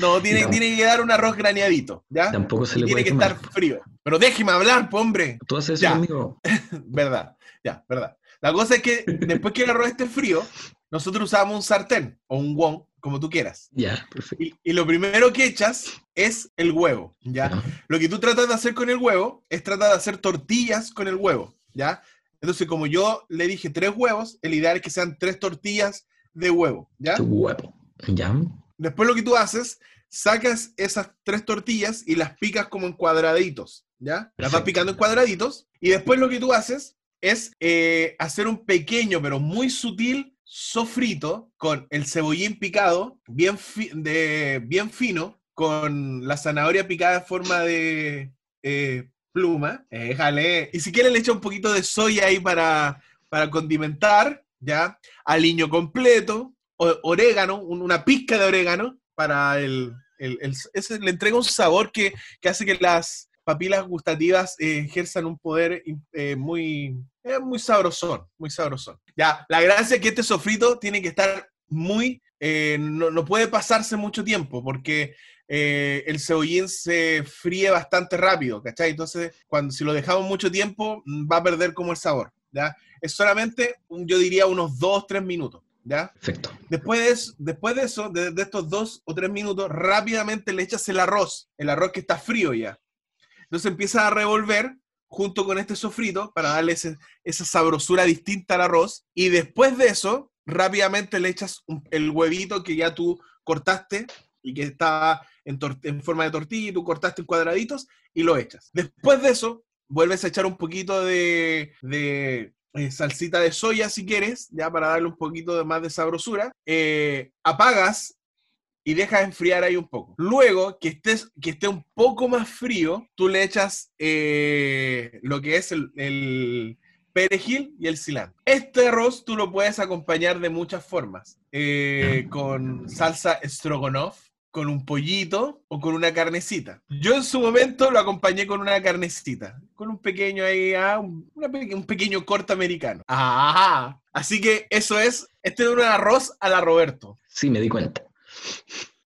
[SPEAKER 2] No, tiene,
[SPEAKER 3] No.
[SPEAKER 2] tiene que quedar un arroz graneadito, ¿ya?
[SPEAKER 3] Tampoco se le
[SPEAKER 2] tiene
[SPEAKER 3] puede
[SPEAKER 2] que
[SPEAKER 3] quemar.
[SPEAKER 2] estar frío. Pero déjeme hablar, po, hombre.
[SPEAKER 3] ¿Tú haces eso conmigo?
[SPEAKER 2] Verdad, ya, verdad. La cosa es que después que el arroz esté frío, nosotros usamos un sartén o un wok, como tú quieras.
[SPEAKER 3] Ya, perfecto.
[SPEAKER 2] Y, y lo primero que echas es el huevo, ¿ya? Lo que tú tratas de hacer con el huevo es tratar de hacer tortillas con el huevo, ¿ya? Entonces, como yo le dije tres huevos, el ideal es que sean tres tortillas de huevo, ¿ya?
[SPEAKER 3] Tu huevo. Ya.
[SPEAKER 2] Después lo que tú haces, sacas esas tres tortillas y las picas como en cuadraditos, ¿ya? Las vas picando en cuadraditos y después lo que tú haces es eh, hacer un pequeño pero muy sutil sofrito con el cebollín picado, bien, de, bien fino, con la zanahoria picada en forma de eh, pluma. Eh, jale. Y si quieres le echa un poquito de soya ahí para, para condimentar, ¿ya? Aliño completo, orégano, un- una pizca de orégano para el, el- el- ese le entrega un sabor que, que hace que las papilas gustativas eh, ejerzan un poder eh, muy, eh, muy sabrosón, muy sabrosón. Ya, la gracia es que este sofrito tiene que estar muy, eh, no, no puede pasarse mucho tiempo porque eh, el cebollín se fríe bastante rápido, ¿cachai? Entonces, cuando, si lo dejamos mucho tiempo, mm, va a perder como el sabor, ¿ya? Es solamente, yo diría, unos 2-3 minutos, ¿ya?
[SPEAKER 3] Perfecto.
[SPEAKER 2] Después de eso, después de, eso de, de estos dos o tres minutos, rápidamente le echas el arroz, el arroz que está frío ya. Entonces empiezas a revolver junto con este sofrito para darle esa sabrosura distinta al arroz. Y después de eso, rápidamente le echas el huevito que ya tú cortaste y que estaba en, forma de tortilla y tú cortaste en cuadraditos y lo echas. Después de eso, vuelves a echar un poquito de, de, eh, salsita de soya si quieres, ya para darle un poquito de más de sabrosura. Eh, apagas y dejas enfriar ahí un poco. Luego, que, estés, que esté un poco más frío, tú le echas eh, lo que es el, el perejil y el cilantro. Este arroz tú lo puedes acompañar de muchas formas. Eh, con salsa stroganoff, con un pollito o con una carnecita. Yo en su momento lo acompañé con una carnecita, con un pequeño ahí, ah, un, una pe- un pequeño corte americano. Ajá. Así que eso es, este es un arroz a la Roberto.
[SPEAKER 3] Sí, me di cuenta.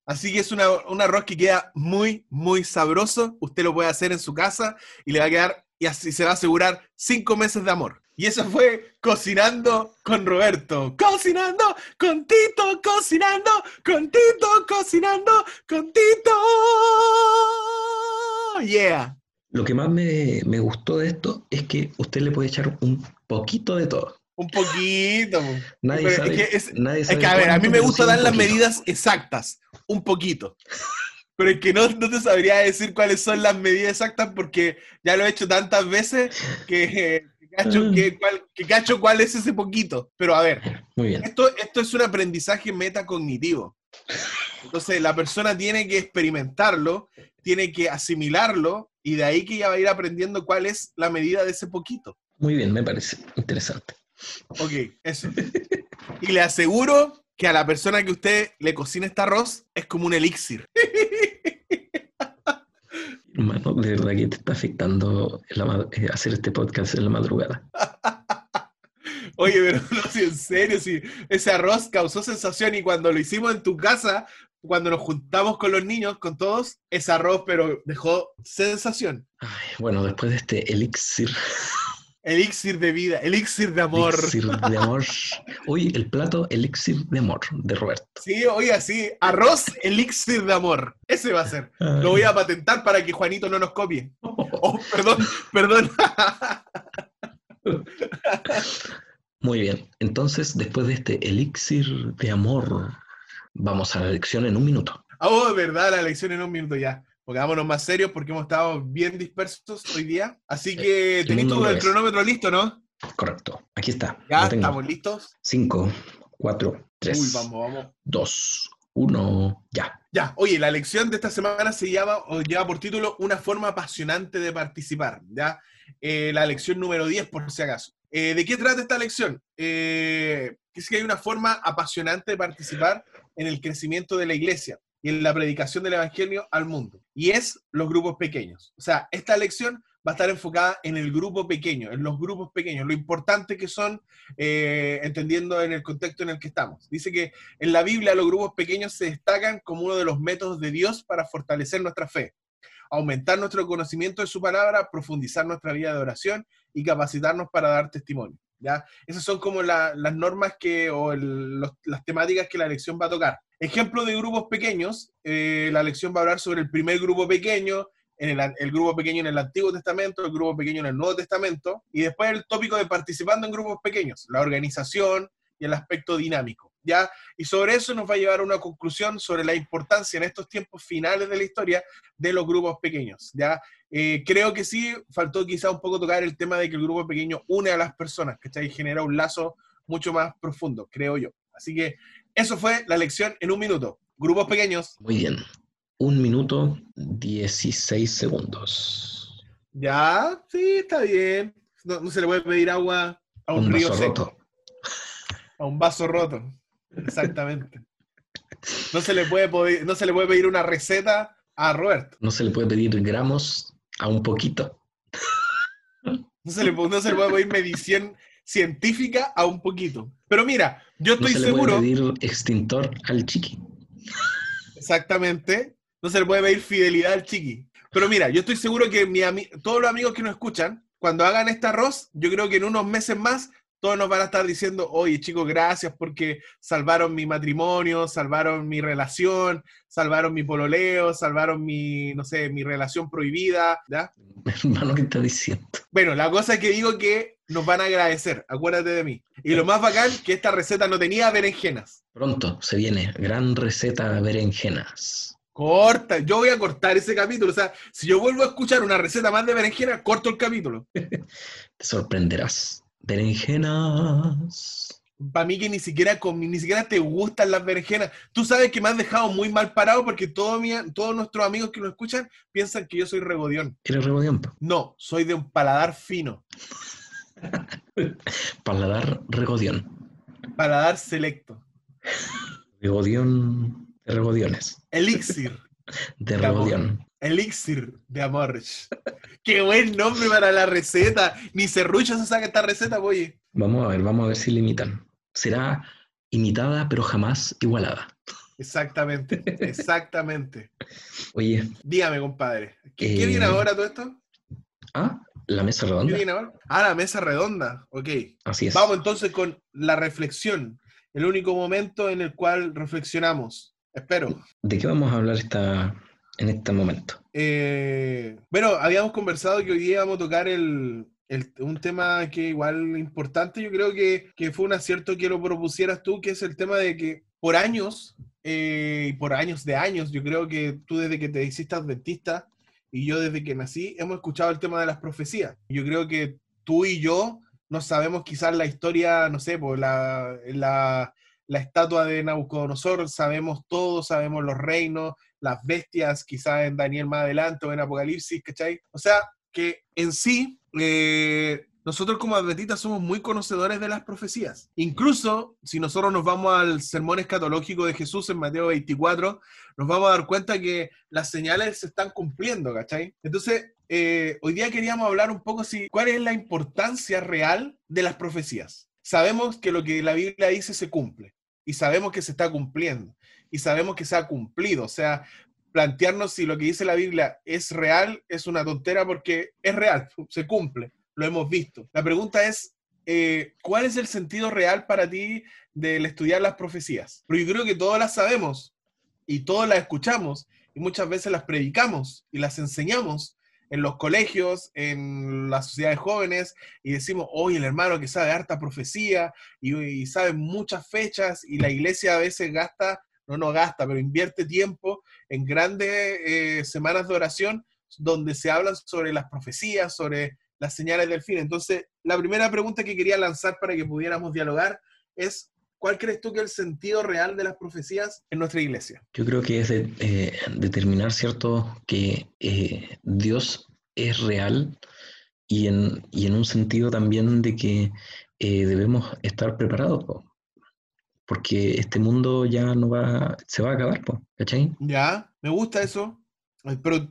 [SPEAKER 2] Así que es una- un arroz que queda muy, muy sabroso. Usted lo puede hacer en su casa y le va a quedar, y así se va a asegurar cinco meses de amor. Y eso fue Cocinando con Roberto. Cocinando con Tito, cocinando con Tito, cocinando con Tito. Yeah.
[SPEAKER 3] Lo que más me, me gustó de esto es que usted le puede echar un poquito de todo.
[SPEAKER 2] Un poquito. po.
[SPEAKER 3] Nadie
[SPEAKER 2] Pero
[SPEAKER 3] sabe.
[SPEAKER 2] es que es-
[SPEAKER 3] nadie
[SPEAKER 2] Es
[SPEAKER 3] sabe
[SPEAKER 2] que, a ver, a mí me gusta dar las medidas exactas, un poquito. Pero es que no, no te sabría decir cuáles son las medidas exactas porque ya lo he hecho tantas veces que, que cacho, que, cuál, que cacho cuál es ese poquito. Pero a ver,
[SPEAKER 3] Muy bien.
[SPEAKER 2] esto, esto es un aprendizaje metacognitivo. Entonces la persona tiene que experimentarlo, tiene que asimilarlo y de ahí que ya va a ir aprendiendo cuál es la medida de ese poquito.
[SPEAKER 3] Muy bien, me parece interesante.
[SPEAKER 2] Ok, eso. Y le aseguro que a la persona que usted le cocina este arroz es como un elixir.
[SPEAKER 3] Hermano, de verdad que te está afectando la eh, hacer este podcast en la madrugada.
[SPEAKER 2] Oye, pero no, si en serio, si ese arroz causó sensación y cuando lo hicimos en tu casa, cuando nos juntamos con los niños, con todos, ese arroz, pero dejó sensación.
[SPEAKER 3] Ay, bueno, después de este elixir,
[SPEAKER 2] Elixir de vida, elixir de amor.
[SPEAKER 3] elixir de amor. Hoy el plato elixir de amor de Roberto.
[SPEAKER 2] Sí, oiga, sí, arroz elixir de amor. Ese va a ser. Lo voy a patentar para que Juanito no nos copie. Oh, perdón, perdón.
[SPEAKER 3] Muy bien, entonces después de este elixir de amor, vamos a la lección en un minuto.
[SPEAKER 2] Oh, verdad, la lección en un minuto ya. Pongámonos más serios porque hemos estado bien dispersos hoy día. Así que
[SPEAKER 3] El
[SPEAKER 2] tenés
[SPEAKER 3] al
[SPEAKER 2] el cronómetro listo, ¿no?
[SPEAKER 3] Correcto, aquí está.
[SPEAKER 2] Ya estamos listos.
[SPEAKER 3] 5, 4,
[SPEAKER 2] Uy,
[SPEAKER 3] 3,
[SPEAKER 2] vamos, vamos.
[SPEAKER 3] 2, 1, ya.
[SPEAKER 2] Ya, oye, la lección de esta semana se llama, o lleva por título Una forma apasionante de participar, ¿ya? Eh, la lección número 10, por si acaso. Eh, ¿De qué trata esta lección? Eh, es que hay una forma apasionante de participar en el crecimiento de la iglesia y en la predicación del evangelio al mundo. Y es los grupos pequeños. O sea, esta lección va a estar enfocada en el grupo pequeño, en los grupos pequeños, lo importante que son, eh, entendiendo en el contexto en el que estamos. Dice que en la Biblia los grupos pequeños se destacan como uno de los métodos de Dios para fortalecer nuestra fe, aumentar nuestro conocimiento de su palabra, profundizar nuestra vida de oración y capacitarnos para dar testimonio. ¿Ya? Esas son como la- las normas que, o las temáticas que la lección va a tocar. Ejemplo de grupos pequeños, eh, la lección va a hablar sobre el primer grupo pequeño, en el, el grupo pequeño en el Antiguo Testamento, el grupo pequeño en el Nuevo Testamento, y después el tópico de participando en grupos pequeños, la organización y el aspecto dinámico. ¿Ya? Y sobre eso nos va a llevar a una conclusión sobre la importancia en estos tiempos finales de la historia de los grupos pequeños. ¿ya? Eh, creo que sí, faltó quizá un poco tocar el tema de que el grupo pequeño une a las personas, ¿cachai? Y genera un lazo mucho más profundo, creo yo. Así que eso fue la lección en un minuto. Grupos pequeños.
[SPEAKER 3] Muy bien. Un minuto 16 segundos.
[SPEAKER 2] Ya, sí, está bien. No, no se le puede pedir agua a un,
[SPEAKER 3] Un
[SPEAKER 2] río seco,
[SPEAKER 3] roto.
[SPEAKER 2] a un vaso roto. Exactamente. No se le puede poder- no se le puede pedir una receta a Roberto.
[SPEAKER 3] No se le puede pedir gramos a un poquito.
[SPEAKER 2] No se le, no se le puede pedir medición científica a un poquito. Pero mira, yo
[SPEAKER 3] No
[SPEAKER 2] estoy
[SPEAKER 3] se le
[SPEAKER 2] seguro,
[SPEAKER 3] puede pedir extintor al chiqui.
[SPEAKER 2] exactamente, no se le puede pedir fidelidad al chiqui. Pero mira, yo estoy seguro que mi todos los amigos que nos escuchan, cuando hagan este arroz, yo creo que en unos meses más todos nos van a estar diciendo, oye chicos, gracias porque salvaron mi matrimonio, salvaron mi relación, salvaron mi pololeo, salvaron mi, no sé, mi relación prohibida, ¿ya?
[SPEAKER 3] Hermano, ¿qué estás diciendo?
[SPEAKER 2] Bueno, la cosa es que digo que nos van a agradecer, acuérdate de mí. Y lo más bacán, que esta receta no tenía berenjenas.
[SPEAKER 3] Pronto se viene gran receta de berenjenas.
[SPEAKER 2] Corta, yo voy a cortar ese capítulo. O sea, si yo vuelvo a escuchar una receta más de berenjena, corto el capítulo.
[SPEAKER 3] Te sorprenderás. Berenjenas.
[SPEAKER 2] Para mí que ni siquiera, ni siquiera te gustan las berenjenas. Tú sabes que me has dejado muy mal parado porque todo mi- todos nuestros amigos que nos escuchan piensan que yo soy regodión.
[SPEAKER 3] ¿Eres regodión?
[SPEAKER 2] No, soy de un paladar fino,
[SPEAKER 3] Paladar regodión.
[SPEAKER 2] paladar selecto.
[SPEAKER 3] Regodión de regodiones.
[SPEAKER 2] Elixir,
[SPEAKER 3] De regodión.
[SPEAKER 2] Elixir de amor. Qué buen nombre para la receta. Ni serrucho se saca esta receta, oye.
[SPEAKER 3] Vamos a ver, vamos a ver si la imitan. Será imitada pero jamás igualada.
[SPEAKER 2] Exactamente, exactamente.
[SPEAKER 3] Oye,
[SPEAKER 2] Dígame, compadre. ¿Qué, qué
[SPEAKER 3] Eh,
[SPEAKER 2] viene ahora todo esto?
[SPEAKER 3] ah, la mesa
[SPEAKER 2] ¿Qué
[SPEAKER 3] redonda.
[SPEAKER 2] viene ahora? Ah, la mesa redonda. Ok.
[SPEAKER 3] Así es.
[SPEAKER 2] Vamos entonces con la reflexión. El único momento en el cual reflexionamos. Espero.
[SPEAKER 3] ¿De qué vamos a hablar esta, en este momento?
[SPEAKER 2] Eh, bueno, habíamos conversado que hoy día a tocar el, el- un tema que igual importante. Yo creo que, que fue un acierto que lo propusieras tú, que es el tema de que por años, eh, por años de años, yo creo que tú desde que te hiciste adventista y yo desde que nací, hemos escuchado el tema de las profecías. Yo creo que tú y yo no sabemos quizás la historia, no sé, por la, la, la estatua de Nabucodonosor, sabemos todo, sabemos los reinos, las bestias, quizás en Daniel más adelante o en Apocalipsis, ¿cachai? O sea, que en sí, eh, nosotros como adventistas somos muy conocedores de las profecías. Incluso si nosotros nos vamos al sermón escatológico de Jesús en Mateo 24, nos vamos a dar cuenta que las señales se están cumpliendo, ¿cachai? Entonces, eh, hoy día queríamos hablar un poco si cuál es la importancia real de las profecías. Sabemos que lo que la Biblia dice se cumple y sabemos que se está cumpliendo y sabemos que se ha cumplido. O sea, plantearnos si lo que dice la Biblia es real es una tontera porque es real, se cumple, lo hemos visto. La pregunta es, eh, ¿cuál es el sentido real para ti del estudiar las profecías? Porque yo creo que todas las sabemos y todas las escuchamos y muchas veces las predicamos y las enseñamos en los colegios, en las sociedades jóvenes, y decimos, oye, el hermano que sabe harta profecía y, y sabe muchas fechas, y la iglesia a veces gasta, no, no gasta, pero invierte tiempo en grandes eh, semanas de oración donde se hablan sobre las profecías, sobre las señales del fin. Entonces, la primera pregunta que quería lanzar para que pudiéramos dialogar es, ¿cuál crees tú que es el sentido real de las profecías en nuestra iglesia?
[SPEAKER 3] Yo creo que es eh, determinar, ¿cierto?, que eh, Dios es real y en, y en un sentido también de que debemos estar preparados. Porque este mundo ya no va, se va a acabar, po, ¿cachai?
[SPEAKER 2] Ya, me gusta eso. Pero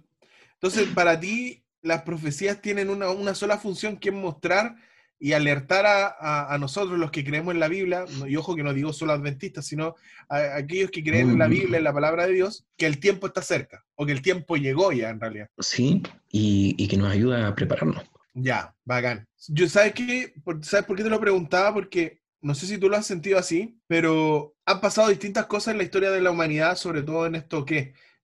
[SPEAKER 2] entonces, para ti, las profecías tienen una, una sola función que es mostrar y alertar a, a- a nosotros, los que creemos en la Biblia, y ojo que no digo solo adventistas, sino a, a aquellos que creen en la Biblia, en la palabra de Dios, que el tiempo está cerca, o que el tiempo llegó ya en realidad.
[SPEAKER 3] Sí, y, y que nos ayuda a prepararnos.
[SPEAKER 2] Ya, bacán. Yo, ¿sabes qué? ¿Sabes por qué te lo preguntaba? Porque no sé si tú lo has sentido así, pero han pasado distintas cosas en la historia de la humanidad, sobre todo en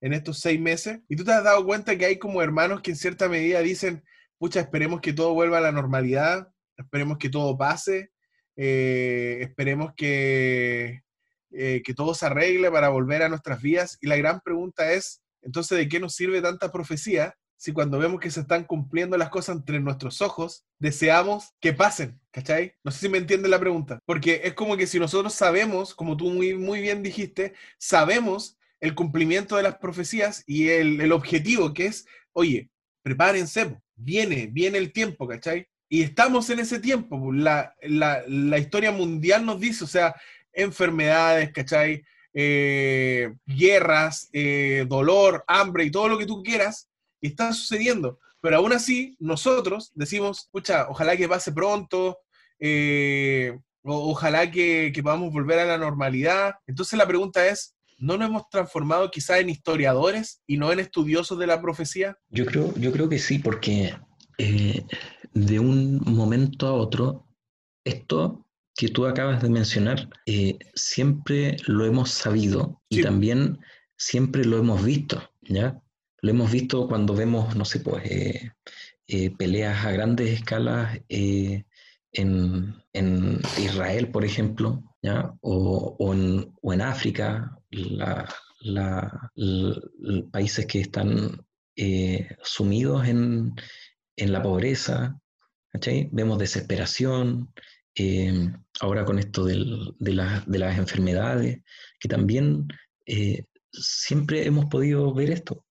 [SPEAKER 2] en estos seis meses, y tú te has dado cuenta que hay como hermanos que en cierta medida dicen, pucha, esperemos que todo vuelva a la normalidad, esperemos que todo pase, eh, esperemos que, eh, que todo se arregle para volver a nuestras vidas. Y la gran pregunta es, entonces, ¿de qué nos sirve tanta profecía si cuando vemos que se están cumpliendo las cosas entre nuestros ojos, deseamos que pasen? ¿Cachai? No sé si me entiende la pregunta. Porque es como que si nosotros sabemos, como tú muy, muy bien dijiste, sabemos el cumplimiento de las profecías y el, el objetivo que es, oye, prepárense, viene, viene el tiempo, ¿cachai? Y estamos en ese tiempo. po. La, la, la historia mundial nos dice, o sea, enfermedades, ¿cachai? Eh, guerras, eh, dolor, hambre y todo lo que tú quieras, y está sucediendo. Pero aún así, nosotros decimos, escucha, ojalá que pase pronto, eh, o- ojalá que, que podamos volver a la normalidad. Entonces la pregunta es, ¿no nos hemos transformado quizás en historiadores y no en estudiosos de la profecía?
[SPEAKER 3] Yo creo, yo creo que sí, porque eh, de un momento a otro esto que tú acabas de mencionar, eh, siempre lo hemos sabido y también siempre lo hemos visto, ¿ya? Lo hemos visto cuando vemos, no sé, pues, eh, eh, peleas a grandes escalas en, Israel, por ejemplo, ¿ya? O, en, África, países que están sumidos en, en la pobreza, Vemos desesperación, eh, ahora con esto de, las enfermedades, que también eh, siempre hemos podido ver esto,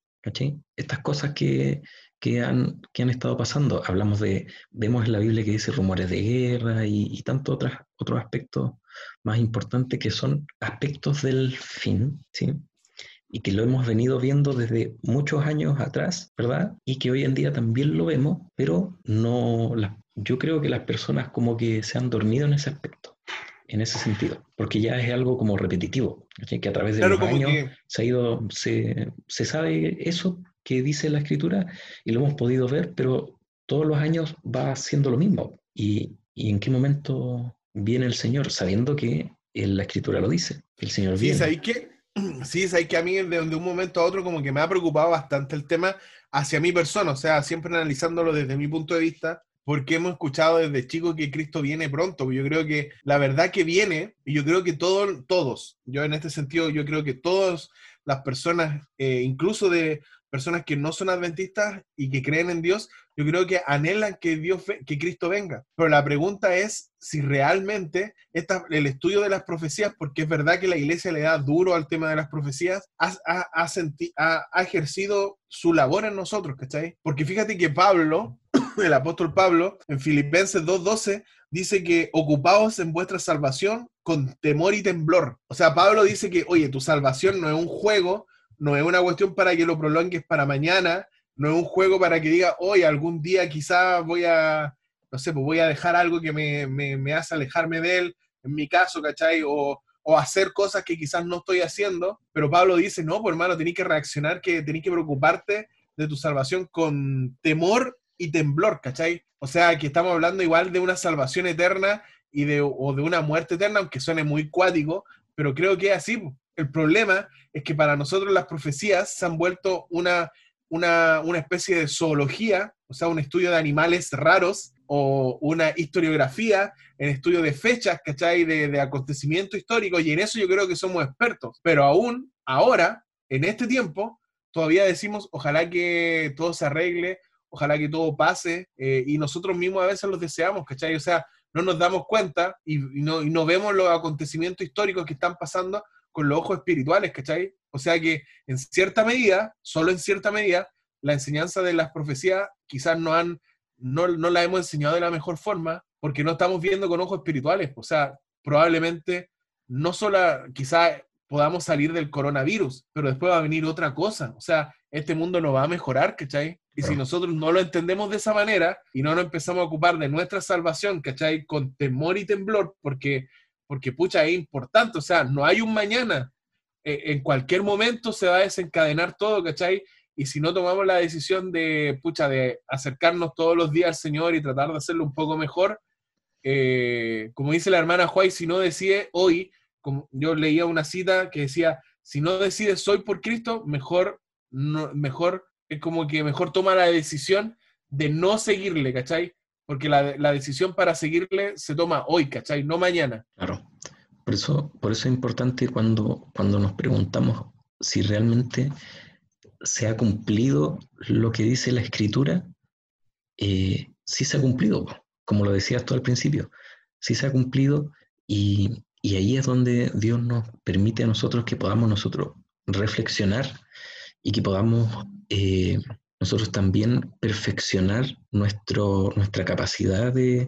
[SPEAKER 3] Estas cosas que, han, han, estado pasando. Hablamos de, vemos en la Biblia que dice rumores de guerra y, tantos otros aspectos más importantes que son aspectos del fin, ¿sí? y que lo hemos venido viendo desde muchos años atrás, ¿verdad? Y que hoy en día también lo vemos, pero no, yo creo que las personas como que se han dormido en ese aspecto, en ese sentido, porque ya es algo como repetitivo, que a través de los años se ha ido, se, se sabe eso que dice la escritura y lo hemos podido ver, pero todos los años va siendo lo mismo. ¿Y, y en qué momento viene el Señor? Sabiendo que la escritura lo dice, el Señor viene.
[SPEAKER 2] Sí, que Sí, es que a mí de, un momento a otro como que me ha preocupado bastante el tema hacia mi persona, o sea, siempre analizándolo desde mi punto de vista, porque hemos escuchado desde chico que Cristo viene pronto. Yo creo que la verdad que viene, y yo creo que todos, todos, yo en este sentido, yo creo que todas las personas, eh, incluso de personas que no son adventistas y que creen en Dios, yo creo que anhelan que Dios, que Cristo venga. Pero la pregunta es si realmente esta, el estudio de las profecías, porque es verdad que la iglesia le da duro al tema de las profecías, ha, ha, ejercido su labor en nosotros, ¿cachai? Porque fíjate que Pablo, el apóstol Pablo, en Filipenses 2.12, dice que ocupaos en vuestra salvación con temor y temblor. O sea, Pablo dice que, oye, tu salvación no es un juego, no es una cuestión para que lo prolongues para mañana, no es un juego para que diga, hoy algún día quizás voy a, no sé, pues voy a dejar algo que me, hace alejarme de él, en mi caso, ¿cachai? O, hacer cosas que quizás no estoy haciendo, pero Pablo dice, no, pues hermano, tenés que reaccionar, que tenés que preocuparte de tu salvación con temor y temblor, ¿cachai? O sea, que estamos hablando igual de una salvación eterna y de, o de una muerte eterna, aunque suene muy cuático, pero creo que es así. El problema es que para nosotros las profecías se han vuelto una, una, especie de zoología, o sea, un estudio de animales raros o una historiografía en estudio de fechas, ¿cachai? De, de acontecimientos históricos, y en eso yo creo que somos expertos. Pero aún, ahora, en este tiempo, todavía decimos, ojalá que todo se arregle, ojalá que todo pase, eh, y nosotros mismos a veces los deseamos, ¿cachai? O sea, no nos damos cuenta y, no, y no vemos los acontecimientos históricos que están pasando con los ojos espirituales, ¿cachai? O sea que en cierta medida, solo en cierta medida, la enseñanza de las profecías quizás no, han, no, no la hemos enseñado de la mejor forma porque no estamos viendo con ojos espirituales. O sea, probablemente no solo quizás podamos salir del coronavirus, pero después va a venir otra cosa. O sea, este mundo no va a mejorar, ¿cachai? Y si nosotros no lo entendemos de esa manera y no nos empezamos a ocupar de nuestra salvación, ¿cachai? Con temor y temblor, porque porque pucha, es importante, o sea, no hay un mañana, e, en cualquier momento se va a desencadenar todo, ¿cachai? Y si no tomamos la decisión de, pucha, de acercarnos todos los días al Señor y tratar de hacerlo un poco mejor, eh, como dice la hermana Juay, si no decide hoy, como yo leía una cita que decía, si no decides hoy por Cristo, mejor, mejor, es como que mejor toma la decisión de no seguirle, ¿cachai? porque la, decisión para seguirle se toma hoy, ¿cachai? No mañana.
[SPEAKER 3] Claro. Por eso, por eso es importante cuando, cuando nos preguntamos si realmente se ha cumplido lo que dice la escritura, eh, sí se ha cumplido, como lo decías tú al principio, sí se ha cumplido y, ahí es donde Dios nos permite a nosotros que podamos nosotros reflexionar y que podamos eh, nosotros también perfeccionar nuestro, nuestra capacidad de,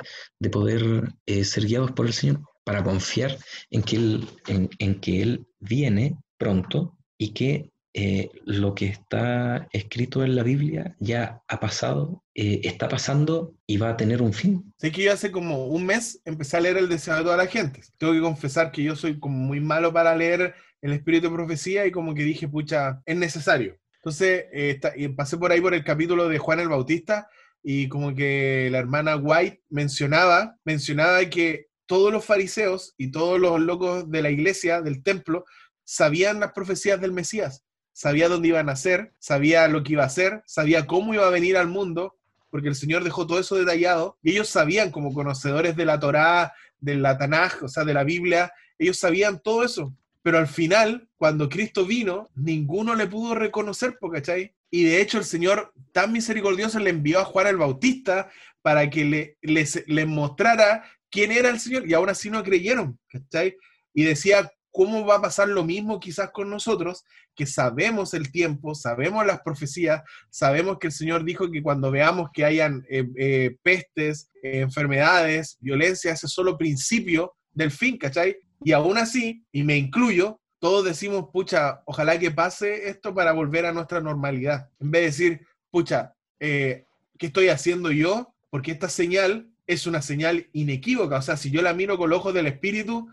[SPEAKER 3] poder eh, ser guiados por el Señor, para confiar en que Él, en, que él viene pronto y que eh, lo que está escrito en la Biblia ya ha pasado, eh, está pasando y va a tener un fin.
[SPEAKER 2] Sé que yo hace como un mes empecé a leer El Deseo de toda la gente. Tengo que confesar que yo soy como muy malo para leer el Espíritu de Profecía y como que dije, pucha, es necesario. Entonces, eh, pasé por ahí por el capítulo de Juan el Bautista y como que la hermana White mencionaba, mencionaba que todos los fariseos y todos los locos de la iglesia, del templo, sabían las profecías del Mesías, sabía dónde iban a nacer, sabía lo que iba a hacer, sabía cómo iba a venir al mundo, porque el Señor dejó todo eso detallado, y ellos sabían, como conocedores de la Torá, de la Tanaj, o sea, de la Biblia, ellos sabían todo eso. Pero al final, cuando Cristo vino, ninguno le pudo reconocer, ¿cachai? Y de hecho el Señor tan misericordioso le envió a Juan el Bautista para que le, les, les mostrara quién era el Señor, y aún así no creyeron, ¿cachai? Y decía, ¿cómo va a pasar lo mismo quizás con nosotros, que sabemos el tiempo, sabemos las profecías, sabemos que el Señor dijo que cuando veamos que hayan eh, eh, pestes, eh, enfermedades, violencia, ese es solo principio del fin, ¿cachai? Y aún así, y me incluyo, todos decimos, pucha, ojalá que pase esto para volver a nuestra normalidad. En vez de decir, pucha, ¿qué estoy haciendo yo? Porque esta señal es una señal inequívoca. O sea, si yo la miro con los ojos del Espíritu,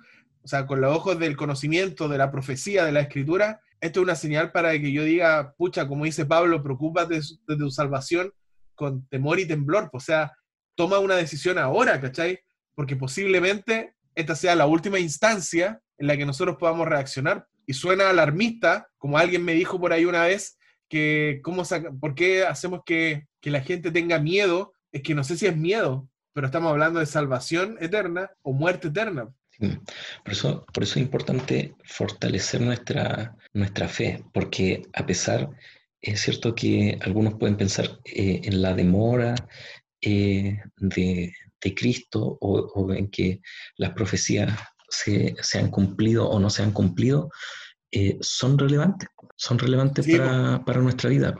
[SPEAKER 2] o sea, con los ojos del conocimiento, de la profecía, de la escritura, esto es una señal para que yo diga, pucha, como dice Pablo, preocúpate de, tu salvación con temor y temblor. O sea, toma una decisión ahora, ¿cachai? Porque posiblemente esta sea la última instancia en la que nosotros podamos reaccionar. Y suena alarmista, como alguien me dijo por ahí una vez, que cómo ¿por qué hacemos que, que la gente tenga miedo? Es que no sé si es miedo, pero estamos hablando de salvación eterna o muerte eterna.
[SPEAKER 3] Por, eso, por eso es importante fortalecer nuestra, nuestra fe, porque a pesar, es cierto que algunos pueden pensar eh, en la demora eh, de, de, Cristo o, en que las profecías se, se, han cumplido o no se han cumplido, eh, son relevantes, son relevantes para, para, nuestra vida,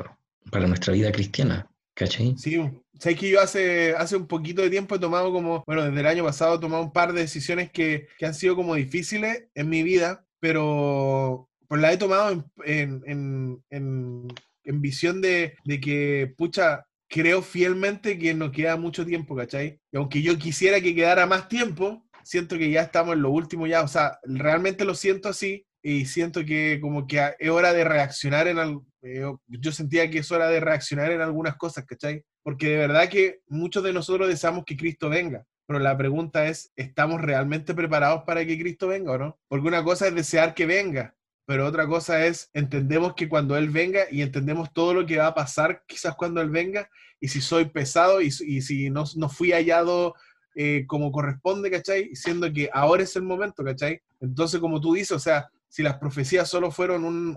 [SPEAKER 3] para nuestra vida cristiana. ¿Cachai?
[SPEAKER 2] Sí, sé que yo hace, hace un poquito de tiempo he tomado como, bueno, desde el año pasado he tomado un par de decisiones que, que han sido como difíciles en mi vida, pero pues la he tomado en, en, en, en visión de, de, que, pucha, creo fielmente que nos queda mucho tiempo, ¿cachai? Y aunque yo quisiera que quedara más tiempo, siento que ya estamos en lo último ya, o sea, realmente lo siento así y siento que como que es hora de reaccionar en, algo eh, yo sentía que es hora de reaccionar en algunas cosas, ¿cachai? Porque de verdad que muchos de nosotros deseamos que Cristo venga, pero la pregunta es, ¿estamos realmente preparados para que Cristo venga o no? Porque una cosa es desear que venga, pero otra cosa es, entendemos que cuando Él venga y entendemos todo lo que va a pasar quizás cuando Él venga, y si soy pesado y, si no, no fui hallado eh, como corresponde, ¿cachai? Siendo que ahora es el momento, ¿cachai? Entonces, como tú dices, o sea, si las profecías solo fueron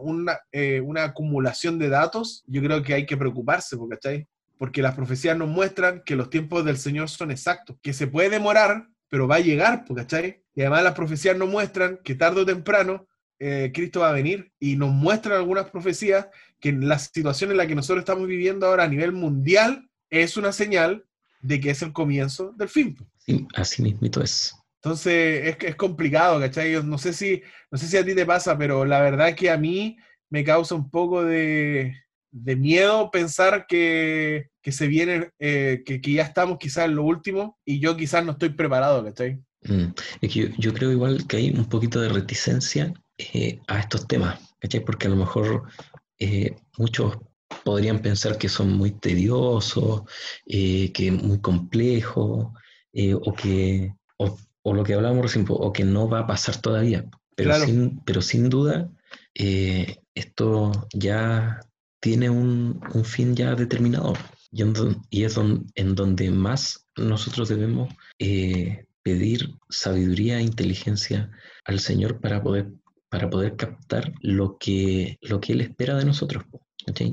[SPEAKER 2] eh, una, acumulación de datos, yo creo que hay que preocuparse, ¿cachai? Porque las profecías nos muestran que los tiempos del Señor son exactos, que se puede demorar, pero va a llegar, ¿cachai? Y además las profecías nos muestran que tarde o temprano eh, Cristo va a venir y nos muestran algunas profecías que la situación en la que nosotros estamos viviendo ahora a nivel mundial es una señal de que es el comienzo del fin.
[SPEAKER 3] Sí, así mismo es.
[SPEAKER 2] Entonces es, es complicado, ¿cachai? no sé, si, no sé si a ti te pasa, pero la verdad que a mí me causa un poco de, de miedo pensar que, que se viene, eh, que, que, ya estamos quizás en lo último y yo quizás no estoy preparado, ¿cachai?
[SPEAKER 3] Mm, es que yo, creo igual que hay un poquito de reticencia eh, a estos temas, ¿cachai? Porque a lo mejor eh, muchos podrían pensar que son muy tediosos, que muy complejos, o que o lo que hablábamos recién, o que no va a pasar todavía. Pero, sin, pero sin duda, eh, esto ya tiene un, un, fin ya determinado. Y, y es en donde más nosotros debemos eh, pedir sabiduría e inteligencia al Señor para poder, para poder captar lo que, lo que Él espera de nosotros,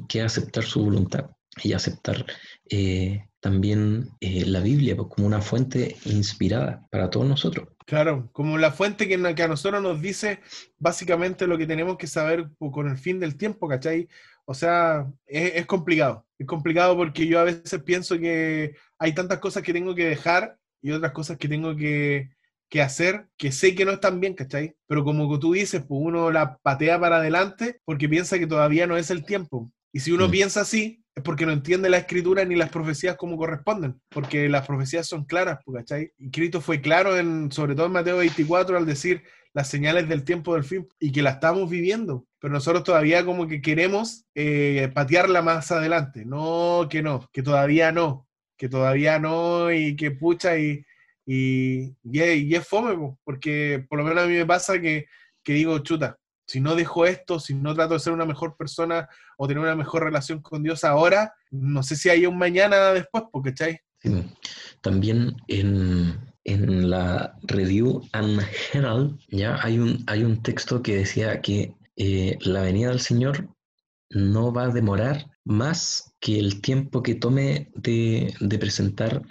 [SPEAKER 3] que aceptar su voluntad y aceptar eh, también eh, la Biblia pues, como una fuente inspirada para todos nosotros.
[SPEAKER 2] Claro, como la fuente que, que, a nosotros nos dice básicamente lo que tenemos que saber con el fin del tiempo, ¿cachai? O sea, es, complicado. Es complicado porque yo a veces pienso que hay tantas cosas que tengo que dejar y otras cosas que tengo que, que hacer que sé que no están bien, ¿cachai? Pero como tú dices, pues uno la patea para adelante porque piensa que todavía no es el tiempo. Y si uno mm. piensa así, es porque no entiende la escritura ni las profecías como corresponden, porque las profecías son claras, pues, ¿cachai? Y Cristo fue claro, en, sobre todo en Mateo 24, al decir las señales del tiempo del fin y que la estamos viviendo, pero nosotros todavía como que queremos eh, patearla más adelante, no, que no, que todavía no. que todavía no y que pucha y, y, y es, fome, po, porque por lo menos a mí me pasa que, que digo, chuta, si no dejo esto, si no trato de ser una mejor persona o tener una mejor relación con Dios ahora, no sé si hay un mañana después, porque ¿cachai?
[SPEAKER 3] Sí. También en, en la Review and Herald ya hay un, hay un texto que decía que eh, la venida del Señor no va a demorar más que el tiempo que tome de, de presentar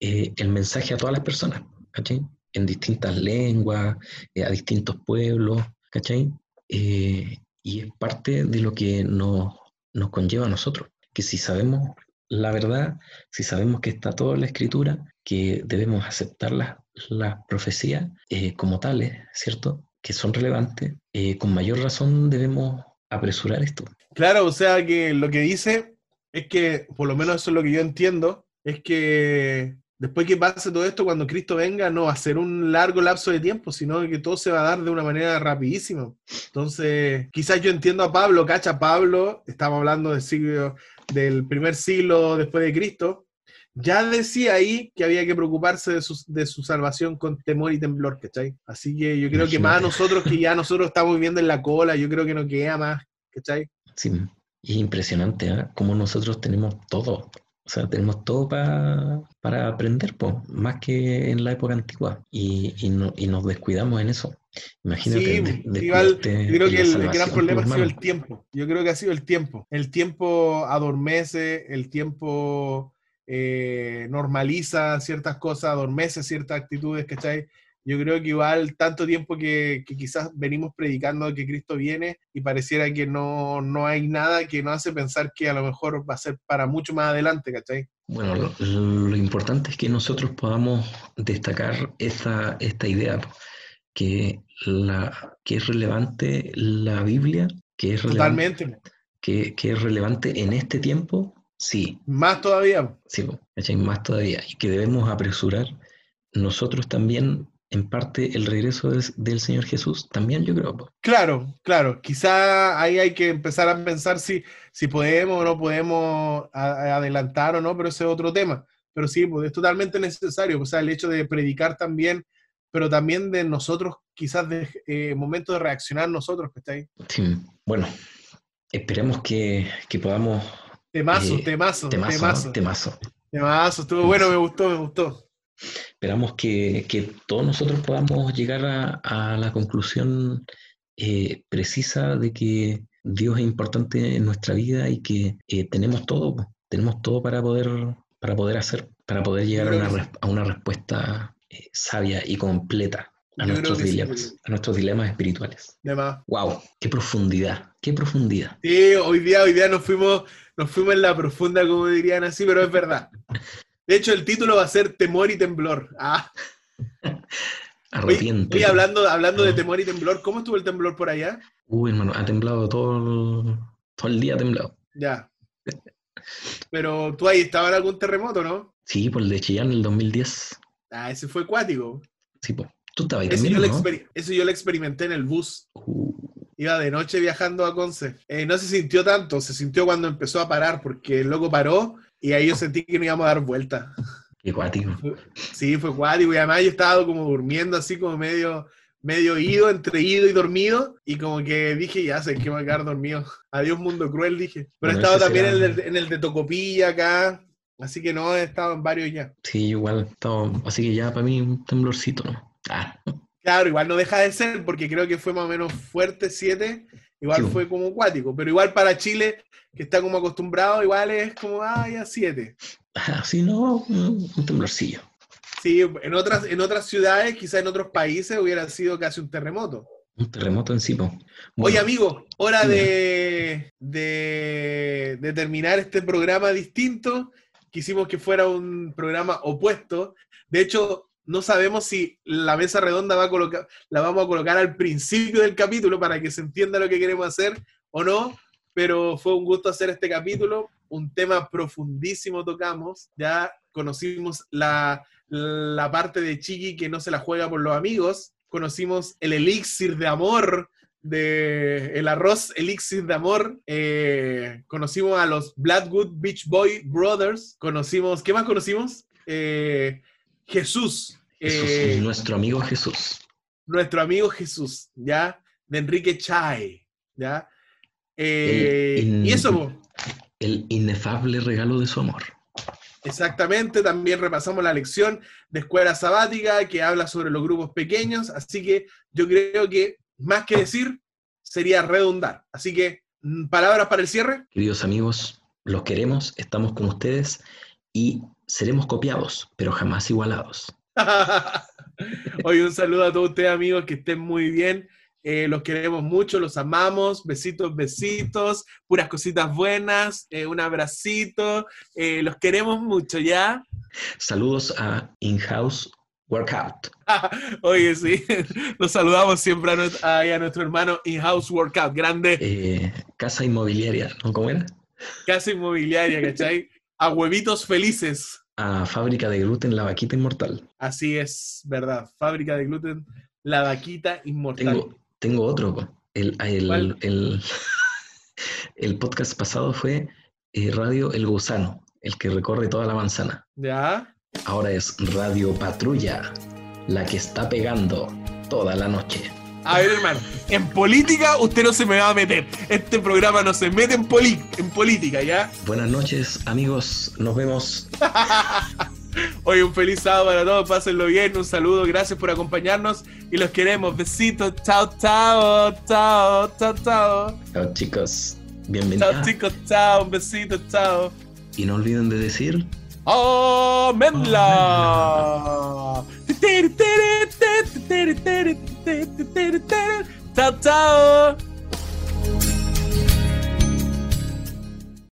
[SPEAKER 3] eh, el mensaje a todas las personas, ¿cachai? En distintas lenguas, eh, a distintos pueblos, ¿cachai? Eh, y es parte de lo que nos, nos conlleva a nosotros, que si sabemos la verdad, si sabemos que está toda la escritura, que debemos aceptar las las profecías eh, como tales, ¿cierto? Que son relevantes, eh, con mayor razón debemos apresurar esto.
[SPEAKER 2] Claro, o sea que lo que dice es que, por lo menos eso es lo que yo entiendo, es que después que pase todo esto, cuando Cristo venga, no va a ser un largo lapso de tiempo, sino que todo se va a dar de una manera rapidísima. Entonces, quizás yo entiendo a Pablo, cacha Pablo, estamos hablando del siglo, del primer siglo después de Cristo, ya decía ahí que había que preocuparse de su, de su salvación con temor y temblor, ¿cachai? Así que yo creo que más a nosotros que ya nosotros estamos viviendo en la cola, yo creo que no queda más, ¿cachai?
[SPEAKER 3] Sí, es impresionante, ¿eh? Como nosotros tenemos todo. O sea, tenemos todo pa- para aprender, pues, más que en la época antigua. Y, y, no- y nos descuidamos en eso. Imagínate,
[SPEAKER 2] Sí,
[SPEAKER 3] de-
[SPEAKER 2] igual,
[SPEAKER 3] descuidarte
[SPEAKER 2] yo creo que el, el gran problema ha
[SPEAKER 3] pues,
[SPEAKER 2] sido el tiempo. Yo creo que ha sido el tiempo. El tiempo adormece, el tiempo eh, normaliza ciertas cosas, adormece ciertas actitudes, ¿cachai? Yo creo que igual tanto tiempo que, que quizás venimos predicando que Cristo viene y pareciera que no, no hay nada que nos hace pensar que a lo mejor va a ser para mucho más adelante, ¿cachai?
[SPEAKER 3] Bueno, lo, lo importante es que nosotros podamos destacar esta, esta idea, que, la, que es relevante la Biblia, que es relevante,
[SPEAKER 2] Totalmente.
[SPEAKER 3] que, que es relevante en este tiempo, sí,
[SPEAKER 2] Más todavía.
[SPEAKER 3] sí, ¿cachai? más todavía, y que debemos apresurar nosotros también, en parte, el regreso del, del Señor Jesús, también yo creo.
[SPEAKER 2] Claro, claro. Quizá ahí hay que empezar a pensar si, si podemos o no podemos a- a- adelantar o no, pero ese es otro tema. Pero sí, pues es totalmente necesario. O sea, el hecho de predicar también, pero también de nosotros, quizás de eh, momento de reaccionar nosotros, que está ahí.
[SPEAKER 3] Sí, bueno, esperemos que, que podamos...
[SPEAKER 2] Temazo,
[SPEAKER 3] Eh,
[SPEAKER 2] temazo,
[SPEAKER 3] Temazo,
[SPEAKER 2] temazo,
[SPEAKER 3] temazo.
[SPEAKER 2] temazo. Estuvo bueno, me gustó, me gustó.
[SPEAKER 3] Esperamos que, que todos nosotros podamos llegar a, a la conclusión eh, precisa de que Dios es importante en nuestra vida y que eh, tenemos todo, tenemos todo para poder, para poder hacer, para poder llegar a una, a una respuesta eh, sabia y completa a
[SPEAKER 2] Yo
[SPEAKER 3] nuestros
[SPEAKER 2] sí,
[SPEAKER 3] dilemas, a nuestros dilemas espirituales.
[SPEAKER 2] De más.
[SPEAKER 3] ¡Wow! ¡Qué profundidad! ¡Qué profundidad!
[SPEAKER 2] Sí, hoy día, hoy día nos fuimos, nos fuimos en la profunda, como dirían así, pero es verdad. De hecho, el título va a ser Temor y Temblor. Ah, Oye,
[SPEAKER 3] Arrepiente.
[SPEAKER 2] oye, hablando, hablando de
[SPEAKER 3] Ah.
[SPEAKER 2] temor y temblor, ¿cómo estuvo el temblor por allá?
[SPEAKER 3] Uy, hermano, ha temblado todo el, todo el día, ha temblado.
[SPEAKER 2] Ya. Pero tú ahí estabas en algún terremoto, ¿no?
[SPEAKER 3] Sí, por el de Chillán, el 2010.
[SPEAKER 2] Ah, ese fue acuático.
[SPEAKER 3] Sí, po. Tú estabas ahí
[SPEAKER 2] Eso
[SPEAKER 3] también,
[SPEAKER 2] yo, lo
[SPEAKER 3] ¿no?
[SPEAKER 2] exper- eso yo lo experimenté en el bus.
[SPEAKER 3] Uh,
[SPEAKER 2] Iba de noche viajando a Conce. Eh, no se sintió tanto, se sintió cuando empezó a parar, porque el loco paró y ahí yo sentí que no íbamos a dar vuelta.
[SPEAKER 3] qué cuático.
[SPEAKER 2] Sí, fue cuático y además yo estaba como durmiendo así como medio, medio ido, entre ido y dormido y como que dije, ya sé que me voy a quedar dormido. Adiós mundo cruel, dije. Pero he estado también en el, en el de Tocopilla acá, así que no, he estado en varios ya.
[SPEAKER 3] Sí, igual. así que ya para mí un temblorcito, ¿no? Ah,
[SPEAKER 2] Claro, igual no deja de ser porque creo que fue más o menos fuerte 7, igual
[SPEAKER 3] Sí.
[SPEAKER 2] fue como cuático, pero igual para Chile, que está como acostumbrado, igual es como, ah, ya 7.
[SPEAKER 3] ah, sí, no, un temblorcillo.
[SPEAKER 2] Sí, en otras, en otras ciudades, quizás en otros países, hubiera sido casi un terremoto.
[SPEAKER 3] Un terremoto en sí, po.
[SPEAKER 2] Oye,
[SPEAKER 3] Bueno,
[SPEAKER 2] amigo, hora de, de, de terminar este programa distinto. Quisimos que fuera un programa opuesto. De hecho, no sabemos si la mesa redonda va a colocar, la vamos a colocar al principio del capítulo para que se entienda lo que queremos hacer o no, pero fue un gusto hacer este capítulo. Un tema profundísimo tocamos. Ya conocimos la, la parte de Chiqui que no se la juega por los amigos. Conocimos el elixir de amor de el arroz elixir de amor. Eh, conocimos a los Bloodwood Beach Boy Brothers. Conocimos, ¿qué más conocimos? Eh, Jesús.
[SPEAKER 3] Jesús,
[SPEAKER 2] eh,
[SPEAKER 3] nuestro amigo Jesús.
[SPEAKER 2] nuestro amigo Jesús, ¿ya? De Enrique Chai, ¿ya? Eh,
[SPEAKER 3] in-
[SPEAKER 2] y eso.
[SPEAKER 3] El inefable regalo de su amor.
[SPEAKER 2] Exactamente, también repasamos la lección de escuela sabática que habla sobre los grupos pequeños, así que yo creo que más que decir sería redundar. Así que, mm, palabras para el cierre.
[SPEAKER 3] Queridos amigos, los queremos, estamos con ustedes y seremos copiados, pero jamás igualados.
[SPEAKER 2] Hoy un saludo a todos ustedes amigos, que estén muy bien. Eh, los queremos mucho, los amamos. Besitos, besitos, puras cositas buenas. eh, un abracito. eh, los queremos mucho, ¿ya?
[SPEAKER 3] Saludos a In-House Workout.
[SPEAKER 2] Oye, sí, los saludamos siempre a, nuestro hermano In-House Workout, grande
[SPEAKER 3] casa inmobiliaria, ¿no? ¿Cómo era?
[SPEAKER 2] casa inmobiliaria, ¿cachai? A huevitos felices.
[SPEAKER 3] A fábrica de gluten, la vaquita inmortal.
[SPEAKER 2] Así es, ¿verdad? Fábrica de gluten, la vaquita inmortal.
[SPEAKER 3] Tengo, tengo otro. El, el, el podcast pasado fue eh, Radio El Gusano, el que recorre toda la manzana.
[SPEAKER 2] ¿Ya?
[SPEAKER 3] Ahora es Radio Patrulla, la que está pegando toda la noche.
[SPEAKER 2] A ver, hermano, en política usted no se me va a meter. Este programa no se mete en, poli- en política, ¿ya?
[SPEAKER 3] Buenas noches, amigos. Nos vemos.
[SPEAKER 2] Hoy un feliz sábado para todos, pásenlo bien, un saludo, gracias por acompañarnos y los queremos. Besitos, chao, chao, chao, chao, chao.
[SPEAKER 3] Chao, chicos.
[SPEAKER 2] Chao
[SPEAKER 3] Bienvenidos.
[SPEAKER 2] chicos, chao, un besito, chao.
[SPEAKER 3] Y no olviden de decir.
[SPEAKER 2] ¡Amenla! Chao, chao.